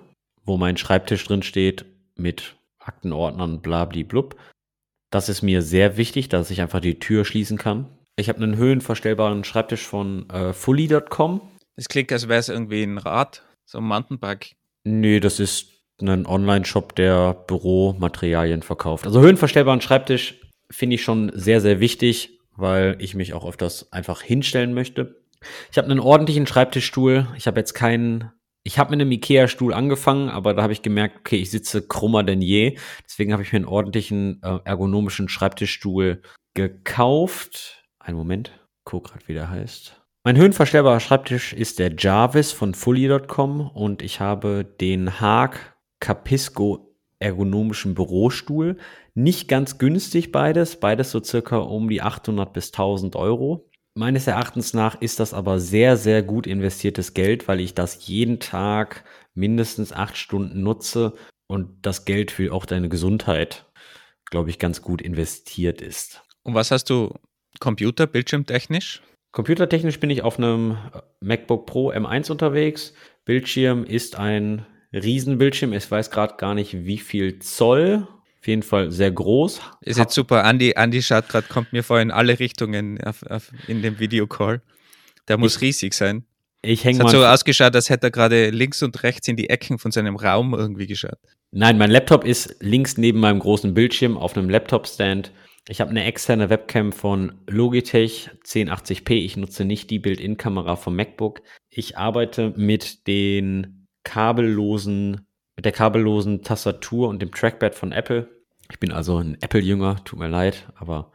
wo mein Schreibtisch drin steht mit Aktenordnern, blabli-blub. Das ist mir sehr wichtig, dass ich einfach die Tür schließen kann. Ich habe einen höhenverstellbaren Schreibtisch von äh, fully.com. Das klingt, als wäre es irgendwie ein Rad, so ein Mountainbike. Nee, das ist ein Online-Shop, der Büromaterialien verkauft. Also höhenverstellbaren Schreibtisch finde ich schon sehr, sehr wichtig, weil ich mich auch das einfach hinstellen möchte. Ich habe einen ordentlichen Schreibtischstuhl. Ich habe jetzt keinen. Ich habe mit einem Ikea-Stuhl angefangen, aber da habe ich gemerkt, okay, ich sitze krummer denn je. Deswegen habe ich mir einen ordentlichen äh, ergonomischen Schreibtischstuhl gekauft. Einen Moment, guck gerade, wie der heißt. Mein höhenverstellbarer Schreibtisch ist der Jarvis von Fully.com und ich habe den Haag Capisco ergonomischen Bürostuhl. Nicht ganz günstig beides, beides so circa um die 800 bis 1000 Euro. Meines Erachtens nach ist das aber sehr, sehr gut investiertes Geld, weil ich das jeden Tag mindestens acht Stunden nutze und das Geld für auch deine Gesundheit, glaube ich, ganz gut investiert ist. Und was hast du Computer, bildschirmtechnisch? Computertechnisch bin ich auf einem MacBook Pro M1 unterwegs. Bildschirm ist ein Riesenbildschirm. Ich weiß gerade gar nicht, wie viel Zoll. Auf jeden Fall sehr groß. Ist jetzt super. Andi, Andi schaut gerade, kommt mir vor in alle Richtungen auf, auf, in dem Videocall. Der muss ich, riesig sein. Ich hänge Es hat so ausgeschaut, als hätte er gerade links und rechts in die Ecken von seinem Raum irgendwie geschaut. Nein, mein Laptop ist links neben meinem großen Bildschirm auf einem Laptop-Stand. Ich habe eine externe Webcam von Logitech 1080p. Ich nutze nicht die Build-in-Kamera vom MacBook. Ich arbeite mit den kabellosen mit der kabellosen Tastatur und dem Trackpad von Apple. Ich bin also ein Apple-Jünger, tut mir leid, aber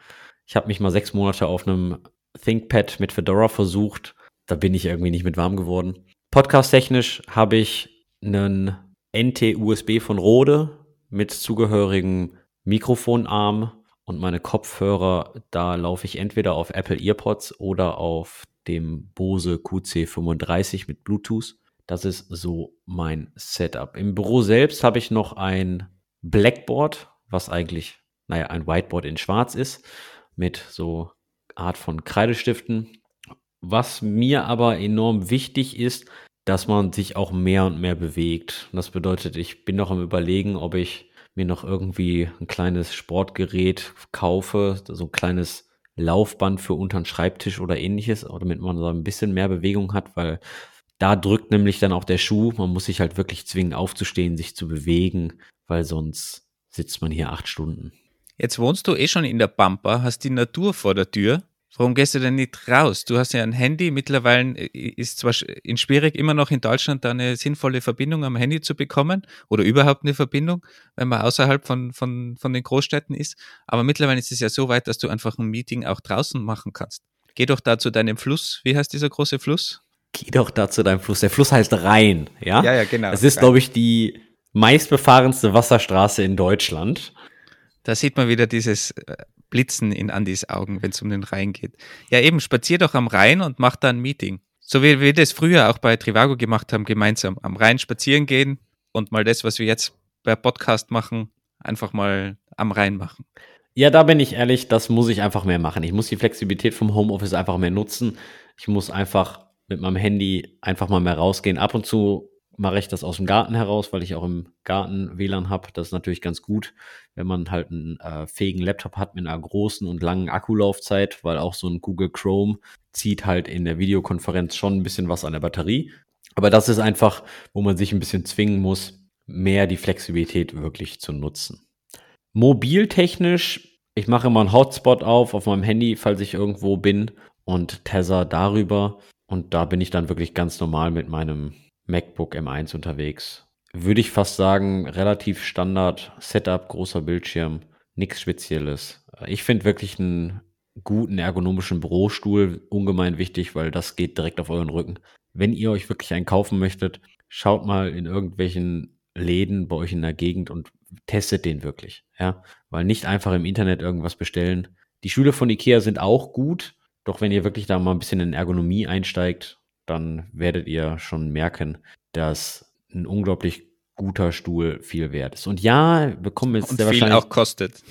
ich habe mich mal sechs Monate auf einem ThinkPad mit Fedora versucht. Da bin ich irgendwie nicht mit warm geworden. Podcast-technisch habe ich einen NT-USB von Rode mit zugehörigem Mikrofonarm und meine Kopfhörer, da laufe ich entweder auf Apple EarPods oder auf dem Bose QC35 mit Bluetooth. Das ist so mein Setup. Im Büro selbst habe ich noch ein Blackboard was eigentlich, naja, ein Whiteboard in Schwarz ist, mit so Art von Kreidestiften. Was mir aber enorm wichtig ist, dass man sich auch mehr und mehr bewegt. Das bedeutet, ich bin noch am Überlegen, ob ich mir noch irgendwie ein kleines Sportgerät kaufe, so ein kleines Laufband für unter den Schreibtisch oder ähnliches, damit man so ein bisschen mehr Bewegung hat, weil da drückt nämlich dann auch der Schuh. Man muss sich halt wirklich zwingen, aufzustehen, sich zu bewegen, weil sonst sitzt man hier acht Stunden. Jetzt wohnst du eh schon in der Pampa, hast die Natur vor der Tür. Warum gehst du denn nicht raus? Du hast ja ein Handy. Mittlerweile äh, ist zwar in schwierig, immer noch in Deutschland da eine sinnvolle Verbindung am Handy zu bekommen oder überhaupt eine Verbindung, wenn man außerhalb von, von, von den Großstädten ist. Aber mittlerweile ist es ja so weit, dass du einfach ein Meeting auch draußen machen kannst. Geh doch da zu deinem Fluss. Wie heißt dieser große Fluss? Geh doch da zu deinem Fluss. Der Fluss heißt Rhein, ja? Ja, ja, genau. Es ist, glaube ich, die meistbefahrenste Wasserstraße in Deutschland. Da sieht man wieder dieses äh, Blitzen in Andys Augen, wenn es um den Rhein geht. Ja, eben, spazier doch am Rhein und mach da ein Meeting. So wie wir das früher auch bei Trivago gemacht haben, gemeinsam am Rhein spazieren gehen und mal das, was wir jetzt bei Podcast machen, einfach mal am Rhein machen. Ja, da bin ich ehrlich, das muss ich einfach mehr machen. Ich muss die Flexibilität vom Homeoffice einfach mehr nutzen. Ich muss einfach mit meinem Handy einfach mal mehr rausgehen. Ab und zu mache ich das aus dem Garten heraus, weil ich auch im Garten WLAN habe. Das ist natürlich ganz gut, wenn man halt einen äh, fähigen Laptop hat mit einer großen und langen Akkulaufzeit, weil auch so ein Google Chrome zieht halt in der Videokonferenz schon ein bisschen was an der Batterie. Aber das ist einfach, wo man sich ein bisschen zwingen muss, mehr die Flexibilität wirklich zu nutzen. Mobiltechnisch, ich mache immer einen Hotspot auf auf meinem Handy, falls ich irgendwo bin und Tether darüber. Und da bin ich dann wirklich ganz normal mit meinem MacBook M1 unterwegs. Würde ich fast sagen, relativ Standard, Setup, großer Bildschirm, nichts Spezielles. Ich finde wirklich einen guten ergonomischen Bürostuhl ungemein wichtig, weil das geht direkt auf euren Rücken. Wenn ihr euch wirklich einen kaufen möchtet, schaut mal in irgendwelchen Läden bei euch in der Gegend und testet den wirklich, ja, weil nicht einfach im Internet irgendwas bestellen. Die Stühle von Ikea sind auch gut, doch wenn ihr wirklich da mal ein bisschen in Ergonomie einsteigt, dann werdet ihr schon merken, dass ein unglaublich guter Stuhl viel wert ist. Und ja, bekommen jetzt Und sehr viel wahrscheinlich auch kostet.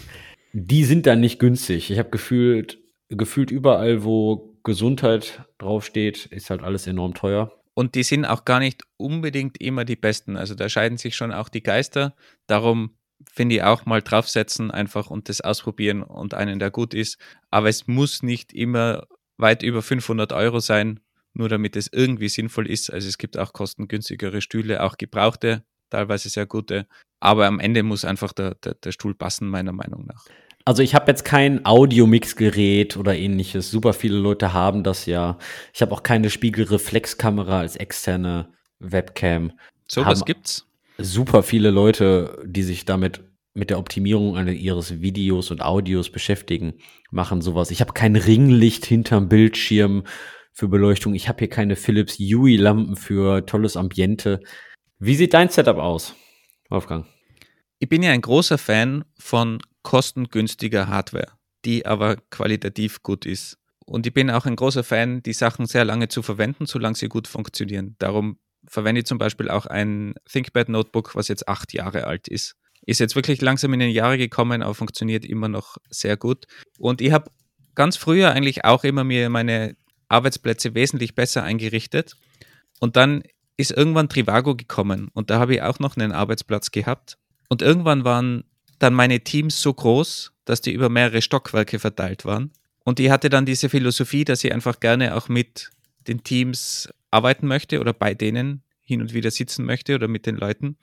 Die sind dann nicht günstig. Ich habe gefühlt gefühlt überall, wo Gesundheit draufsteht, ist halt alles enorm teuer. Und die sind auch gar nicht unbedingt immer die besten. Also da scheiden sich schon auch die Geister. Darum finde ich auch mal draufsetzen einfach und das ausprobieren und einen, der gut ist. Aber es muss nicht immer weit über 500 Euro sein, nur damit es irgendwie sinnvoll ist. Also es gibt auch kostengünstigere Stühle, auch gebrauchte, teilweise sehr gute. Aber am Ende muss einfach der, der, der Stuhl passen, meiner Meinung nach. Also ich habe jetzt kein Audiomix-Gerät oder ähnliches. Super viele Leute haben das ja. Ich habe auch keine Spiegelreflexkamera als externe Webcam. So was gibt's? Super viele Leute, die sich damit mit der Optimierung ihres Videos und Audios beschäftigen, machen sowas. Ich habe kein Ringlicht hinterm Bildschirm für Beleuchtung. Ich habe hier keine Philips Hue Lampen für tolles Ambiente. Wie sieht dein Setup aus, Wolfgang? Ich bin ja ein großer Fan von kostengünstiger Hardware, die aber qualitativ gut ist. Und ich bin auch ein großer Fan, die Sachen sehr lange zu verwenden, solange sie gut funktionieren. Darum verwende ich zum Beispiel auch ein ThinkPad Notebook, was jetzt acht Jahre alt ist. Ist jetzt wirklich langsam in den Jahre gekommen, aber funktioniert immer noch sehr gut. Und ich habe ganz früher eigentlich auch immer mir meine Arbeitsplätze wesentlich besser eingerichtet. Und dann ist irgendwann Trivago gekommen und da habe ich auch noch einen Arbeitsplatz gehabt. Und irgendwann waren dann meine Teams so groß, dass die über mehrere Stockwerke verteilt waren. Und ich hatte dann diese Philosophie, dass ich einfach gerne auch mit den Teams arbeiten möchte oder bei denen hin und wieder sitzen möchte oder mit den Leuten.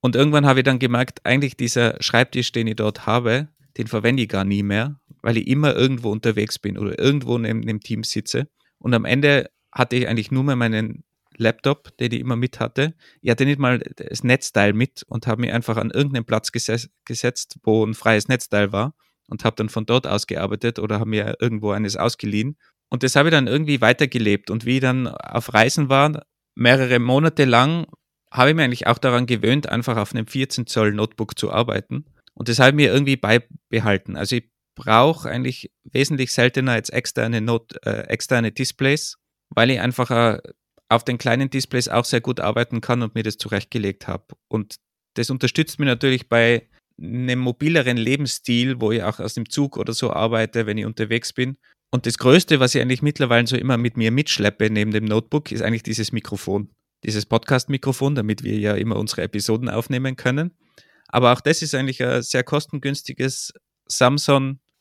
Und irgendwann habe ich dann gemerkt, eigentlich dieser Schreibtisch, den ich dort habe, den verwende ich gar nie mehr, weil ich immer irgendwo unterwegs bin oder irgendwo neben dem Team sitze. Und am Ende hatte ich eigentlich nur mehr meinen Laptop, den ich immer mit hatte. Ich hatte nicht mal das Netzteil mit und habe mich einfach an irgendeinen Platz geses gesetzt, wo ein freies Netzteil war und habe dann von dort aus gearbeitet oder habe mir irgendwo eines ausgeliehen. Und das habe ich dann irgendwie weitergelebt. Und wie ich dann auf Reisen war, mehrere Monate lang, habe ich mir eigentlich auch daran gewöhnt, einfach auf einem 14 Zoll Notebook zu arbeiten. Und das habe ich mir irgendwie beibehalten. Also ich brauche eigentlich wesentlich seltener als externe, Not, äh, externe Displays, weil ich einfach äh, auf den kleinen Displays auch sehr gut arbeiten kann und mir das zurechtgelegt habe. Und das unterstützt mich natürlich bei einen mobileren Lebensstil, wo ich auch aus dem Zug oder so arbeite, wenn ich unterwegs bin. Und das Größte, was ich eigentlich mittlerweile so immer mit mir mitschleppe neben dem Notebook, ist eigentlich dieses Mikrofon. Dieses Podcast-Mikrofon, damit wir ja immer unsere Episoden aufnehmen können. Aber auch das ist eigentlich ein sehr kostengünstiges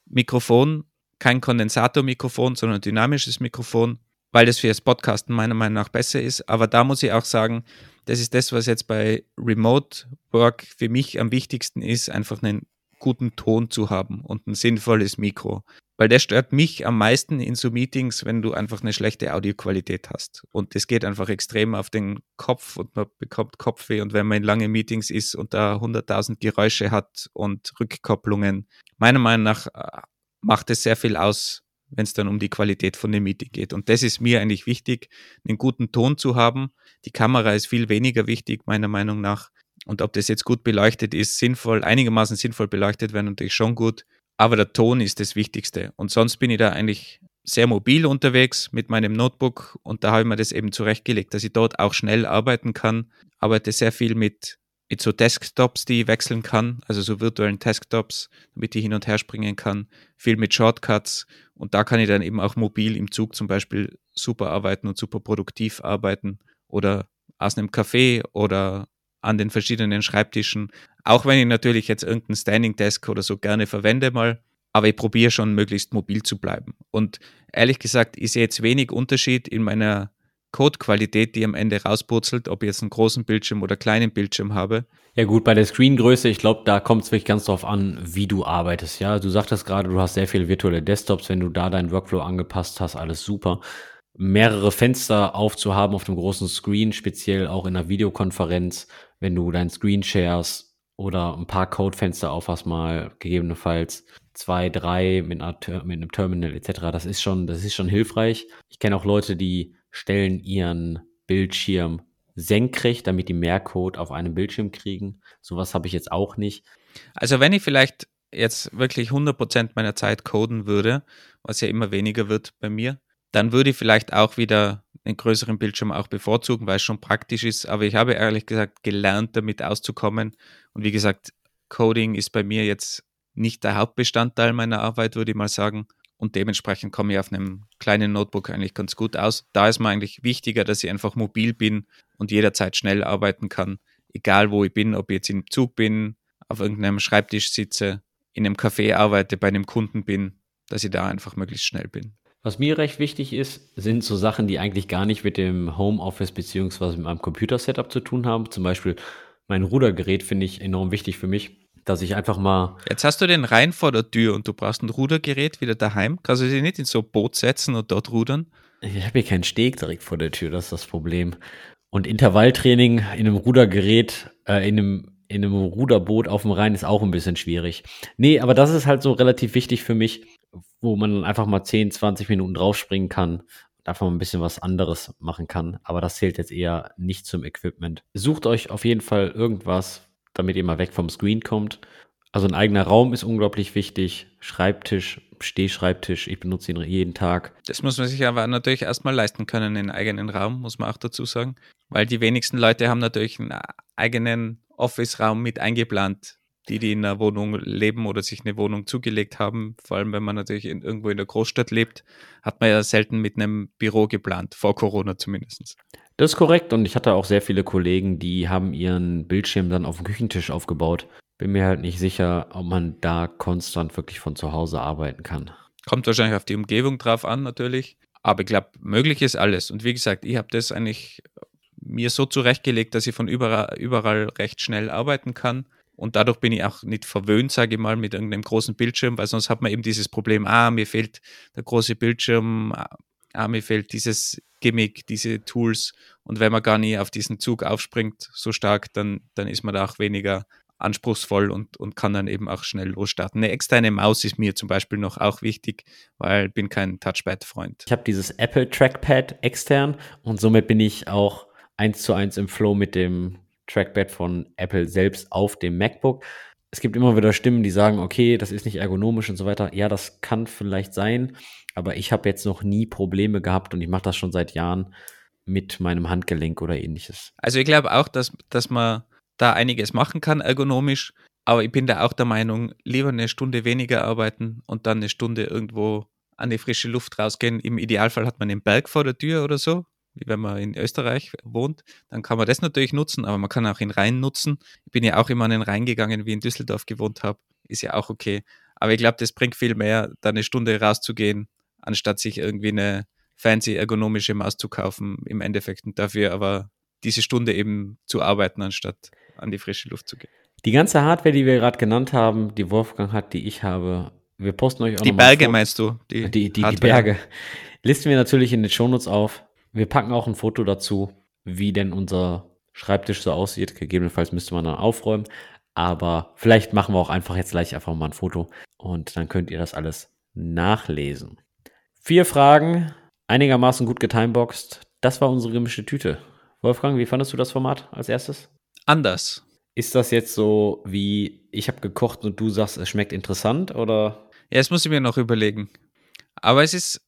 Samsung-Mikrofon. Kein Kondensatormikrofon, sondern ein dynamisches Mikrofon, weil das für das Podcasten meiner Meinung nach besser ist. Aber da muss ich auch sagen, das ist das, was jetzt bei Remote Work für mich am wichtigsten ist, einfach einen guten Ton zu haben und ein sinnvolles Mikro. Weil der stört mich am meisten in so Meetings, wenn du einfach eine schlechte Audioqualität hast. Und das geht einfach extrem auf den Kopf und man bekommt Kopfweh. Und wenn man in langen Meetings ist und da 100.000 Geräusche hat und Rückkopplungen, meiner Meinung nach äh, macht es sehr viel aus, wenn es dann um die Qualität von dem Meeting geht. Und das ist mir eigentlich wichtig, einen guten Ton zu haben. Die Kamera ist viel weniger wichtig, meiner Meinung nach. Und ob das jetzt gut beleuchtet ist, sinnvoll, einigermaßen sinnvoll beleuchtet wäre natürlich schon gut. Aber der Ton ist das Wichtigste. Und sonst bin ich da eigentlich sehr mobil unterwegs mit meinem Notebook und da habe ich mir das eben zurechtgelegt, dass ich dort auch schnell arbeiten kann. Arbeite sehr viel mit, mit so Desktops, die ich wechseln kann, also so virtuellen Desktops, damit ich hin und her springen kann. Viel mit Shortcuts und da kann ich dann eben auch mobil im Zug zum Beispiel super arbeiten und super produktiv arbeiten oder aus einem Café oder an den verschiedenen Schreibtischen. Auch wenn ich natürlich jetzt irgendeinen Standing Desk oder so gerne verwende mal, aber ich probiere schon möglichst mobil zu bleiben. Und ehrlich gesagt, ich sehe jetzt wenig Unterschied in meiner Codequalität, die am Ende rauspurzelt, ob ich jetzt einen großen Bildschirm oder kleinen Bildschirm habe. Ja gut, bei der Screengröße, ich glaube, da kommt es wirklich ganz darauf an, wie du arbeitest. Ja, du sagtest gerade, du hast sehr viele virtuelle Desktops, wenn du da deinen Workflow angepasst hast, alles super mehrere Fenster aufzuhaben auf dem großen Screen, speziell auch in einer Videokonferenz, wenn du dein Screen shares oder ein paar Codefenster aufhast, mal gegebenenfalls zwei, drei mit, einer, mit einem Terminal etc. Das ist schon, das ist schon hilfreich. Ich kenne auch Leute, die stellen ihren Bildschirm senkrecht, damit die mehr Code auf einem Bildschirm kriegen. Sowas habe ich jetzt auch nicht. Also wenn ich vielleicht jetzt wirklich 100% meiner Zeit coden würde, was ja immer weniger wird bei mir, dann würde ich vielleicht auch wieder einen größeren Bildschirm auch bevorzugen, weil es schon praktisch ist. Aber ich habe ehrlich gesagt gelernt, damit auszukommen. Und wie gesagt, Coding ist bei mir jetzt nicht der Hauptbestandteil meiner Arbeit, würde ich mal sagen. Und dementsprechend komme ich auf einem kleinen Notebook eigentlich ganz gut aus. Da ist mir eigentlich wichtiger, dass ich einfach mobil bin und jederzeit schnell arbeiten kann. Egal wo ich bin, ob ich jetzt im Zug bin, auf irgendeinem Schreibtisch sitze, in einem Café arbeite, bei einem Kunden bin, dass ich da einfach möglichst schnell bin. Was mir recht wichtig ist, sind so Sachen, die eigentlich gar nicht mit dem Homeoffice beziehungsweise mit meinem Computer-Setup zu tun haben. Zum Beispiel mein Rudergerät finde ich enorm wichtig für mich, dass ich einfach mal. Jetzt hast du den rein vor der Tür und du brauchst ein Rudergerät wieder daheim. Kannst du dich nicht in so ein Boot setzen und dort rudern? Ich habe hier keinen Steg direkt vor der Tür, das ist das Problem. Und Intervalltraining in einem Rudergerät, äh, in einem in einem Ruderboot auf dem Rhein ist auch ein bisschen schwierig. Nee, aber das ist halt so relativ wichtig für mich, wo man einfach mal 10, 20 Minuten draufspringen kann und einfach mal ein bisschen was anderes machen kann. Aber das zählt jetzt eher nicht zum Equipment. Sucht euch auf jeden Fall irgendwas, damit ihr mal weg vom Screen kommt. Also ein eigener Raum ist unglaublich wichtig. Schreibtisch, Stehschreibtisch, ich benutze ihn jeden Tag. Das muss man sich aber natürlich erstmal leisten können, einen eigenen Raum, muss man auch dazu sagen. Weil die wenigsten Leute haben natürlich einen eigenen Office-Raum mit eingeplant die, die in einer Wohnung leben oder sich eine Wohnung zugelegt haben, vor allem wenn man natürlich in, irgendwo in der Großstadt lebt, hat man ja selten mit einem Büro geplant, vor Corona zumindest. Das ist korrekt und ich hatte auch sehr viele Kollegen, die haben ihren Bildschirm dann auf dem Küchentisch aufgebaut. Bin mir halt nicht sicher, ob man da konstant wirklich von zu Hause arbeiten kann. Kommt wahrscheinlich auf die Umgebung drauf an, natürlich. Aber ich glaube, möglich ist alles. Und wie gesagt, ich habe das eigentlich mir so zurechtgelegt, dass ich von überall, überall recht schnell arbeiten kann. Und dadurch bin ich auch nicht verwöhnt, sage ich mal, mit irgendeinem großen Bildschirm, weil sonst hat man eben dieses Problem, ah, mir fehlt der große Bildschirm, ah, mir fehlt dieses Gimmick, diese Tools. Und wenn man gar nie auf diesen Zug aufspringt so stark, dann, dann ist man da auch weniger anspruchsvoll und, und kann dann eben auch schnell losstarten. Eine externe Maus ist mir zum Beispiel noch auch wichtig, weil ich bin kein Touchpad-Freund. Ich habe dieses Apple Trackpad extern und somit bin ich auch eins zu eins im Flow mit dem Trackpad von Apple selbst auf dem MacBook. Es gibt immer wieder Stimmen, die sagen, okay, das ist nicht ergonomisch und so weiter. Ja, das kann vielleicht sein, aber ich habe jetzt noch nie Probleme gehabt und ich mache das schon seit Jahren mit meinem Handgelenk oder ähnliches. Also ich glaube auch, dass, dass man da einiges machen kann ergonomisch, Aber ich bin da auch der Meinung, lieber eine Stunde weniger arbeiten und dann eine Stunde irgendwo an die frische Luft rausgehen. Im Idealfall hat man einen Berg vor der Tür oder so, wenn man in Österreich wohnt. Dann kann man das natürlich nutzen, aber man kann auch den Rhein nutzen. Ich bin ja auch immer an den Rhein gegangen, wie in Düsseldorf gewohnt habe. Ist ja auch okay. Aber ich glaube, das bringt viel mehr, da eine Stunde rauszugehen, anstatt sich irgendwie eine fancy ergonomische Maus zu kaufen im Endeffekt und dafür aber diese Stunde eben zu arbeiten, anstatt an die frische Luft zu gehen. Die ganze Hardware, die wir gerade genannt haben, die Wolfgang hat, die ich habe, wir posten euch auch Die Berge vor- meinst du? Die, die, die, Hardware. Berge. Listen wir natürlich in den Shownotes auf. Wir packen auch ein Foto dazu, wie denn unser Schreibtisch so aussieht. Gegebenenfalls müsste man dann aufräumen. Aber vielleicht machen wir auch einfach jetzt gleich einfach mal ein Foto und dann könnt ihr das alles nachlesen. Vier Fragen, einigermaßen gut getimeboxt. Das war unsere gemischte Tüte. Wolfgang, wie fandest du das Format als erstes? Anders. Ist das jetzt so wie ich habe gekocht und du sagst, es schmeckt interessant oder Ja, das muss ich mir noch überlegen. Aber es ist,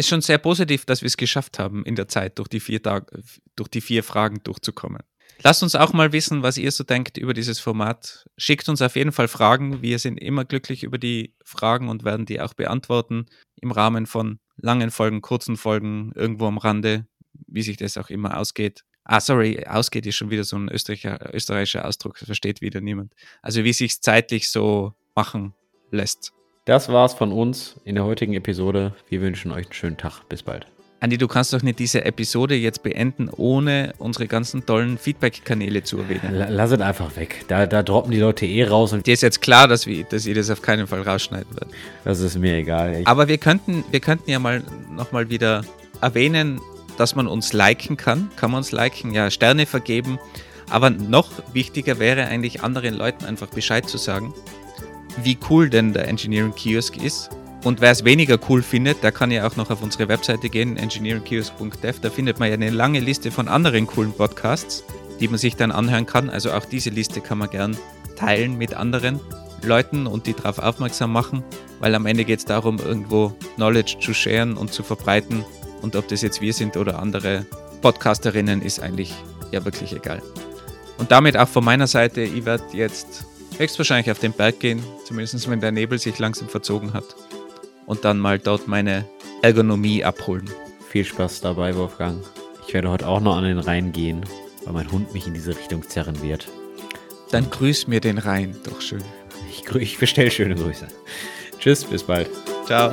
ist schon sehr positiv, dass wir es geschafft haben, in der Zeit durch die vier Tage, durch die vier Fragen durchzukommen. Lasst uns auch mal wissen, was ihr so denkt über dieses Format. Schickt uns auf jeden Fall Fragen. Wir sind immer glücklich über die Fragen und werden die auch beantworten im Rahmen von langen Folgen, kurzen Folgen, irgendwo am Rande, wie sich das auch immer ausgeht. Ah, sorry, ausgeht ist schon wieder so ein österreichischer Ausdruck, versteht wieder niemand. Also wie sich zeitlich so machen lässt. Das war's von uns in der heutigen Episode. Wir wünschen euch einen schönen Tag. Bis bald. Andi, du kannst doch nicht diese Episode jetzt beenden, ohne unsere ganzen tollen Feedback-Kanäle zu erwähnen. La- Lass es einfach weg. Da, da droppen die Leute eh raus und Dir ist jetzt klar, dass, wir, dass ihr das auf keinen Fall rausschneiden werdet. das ist mir egal. Ich, Aber wir könnten, wir könnten ja mal nochmal wieder erwähnen, dass man uns liken kann. Kann man uns liken? Ja, Sterne vergeben. Aber noch wichtiger wäre eigentlich anderen Leuten einfach Bescheid zu sagen, wie cool denn der Engineering Kiosk ist. Und wer es weniger cool findet, der kann ja auch noch auf unsere Webseite gehen, engineeringkiosk.dev. Da findet man ja eine lange Liste von anderen coolen Podcasts, die man sich dann anhören kann. Also auch diese Liste kann man gern teilen mit anderen Leuten und die darauf aufmerksam machen, weil am Ende geht es darum, irgendwo Knowledge zu sharen und zu verbreiten. Und ob das jetzt wir sind oder andere Podcasterinnen, ist eigentlich ja wirklich egal. Und damit auch von meiner Seite, ich werde jetzt höchstwahrscheinlich auf den Berg gehen, zumindest wenn der Nebel sich langsam verzogen hat. Und dann mal dort meine Ergonomie abholen. viel Spaß dabei, Wolfgang. Ich werde heute auch noch an den Rhein gehen, weil mein Hund mich in diese Richtung zerren wird. Dann grüß mir den Rhein, doch schön. Ich, ich bestelle schöne Grüße. Tschüss, bis bald. Ciao.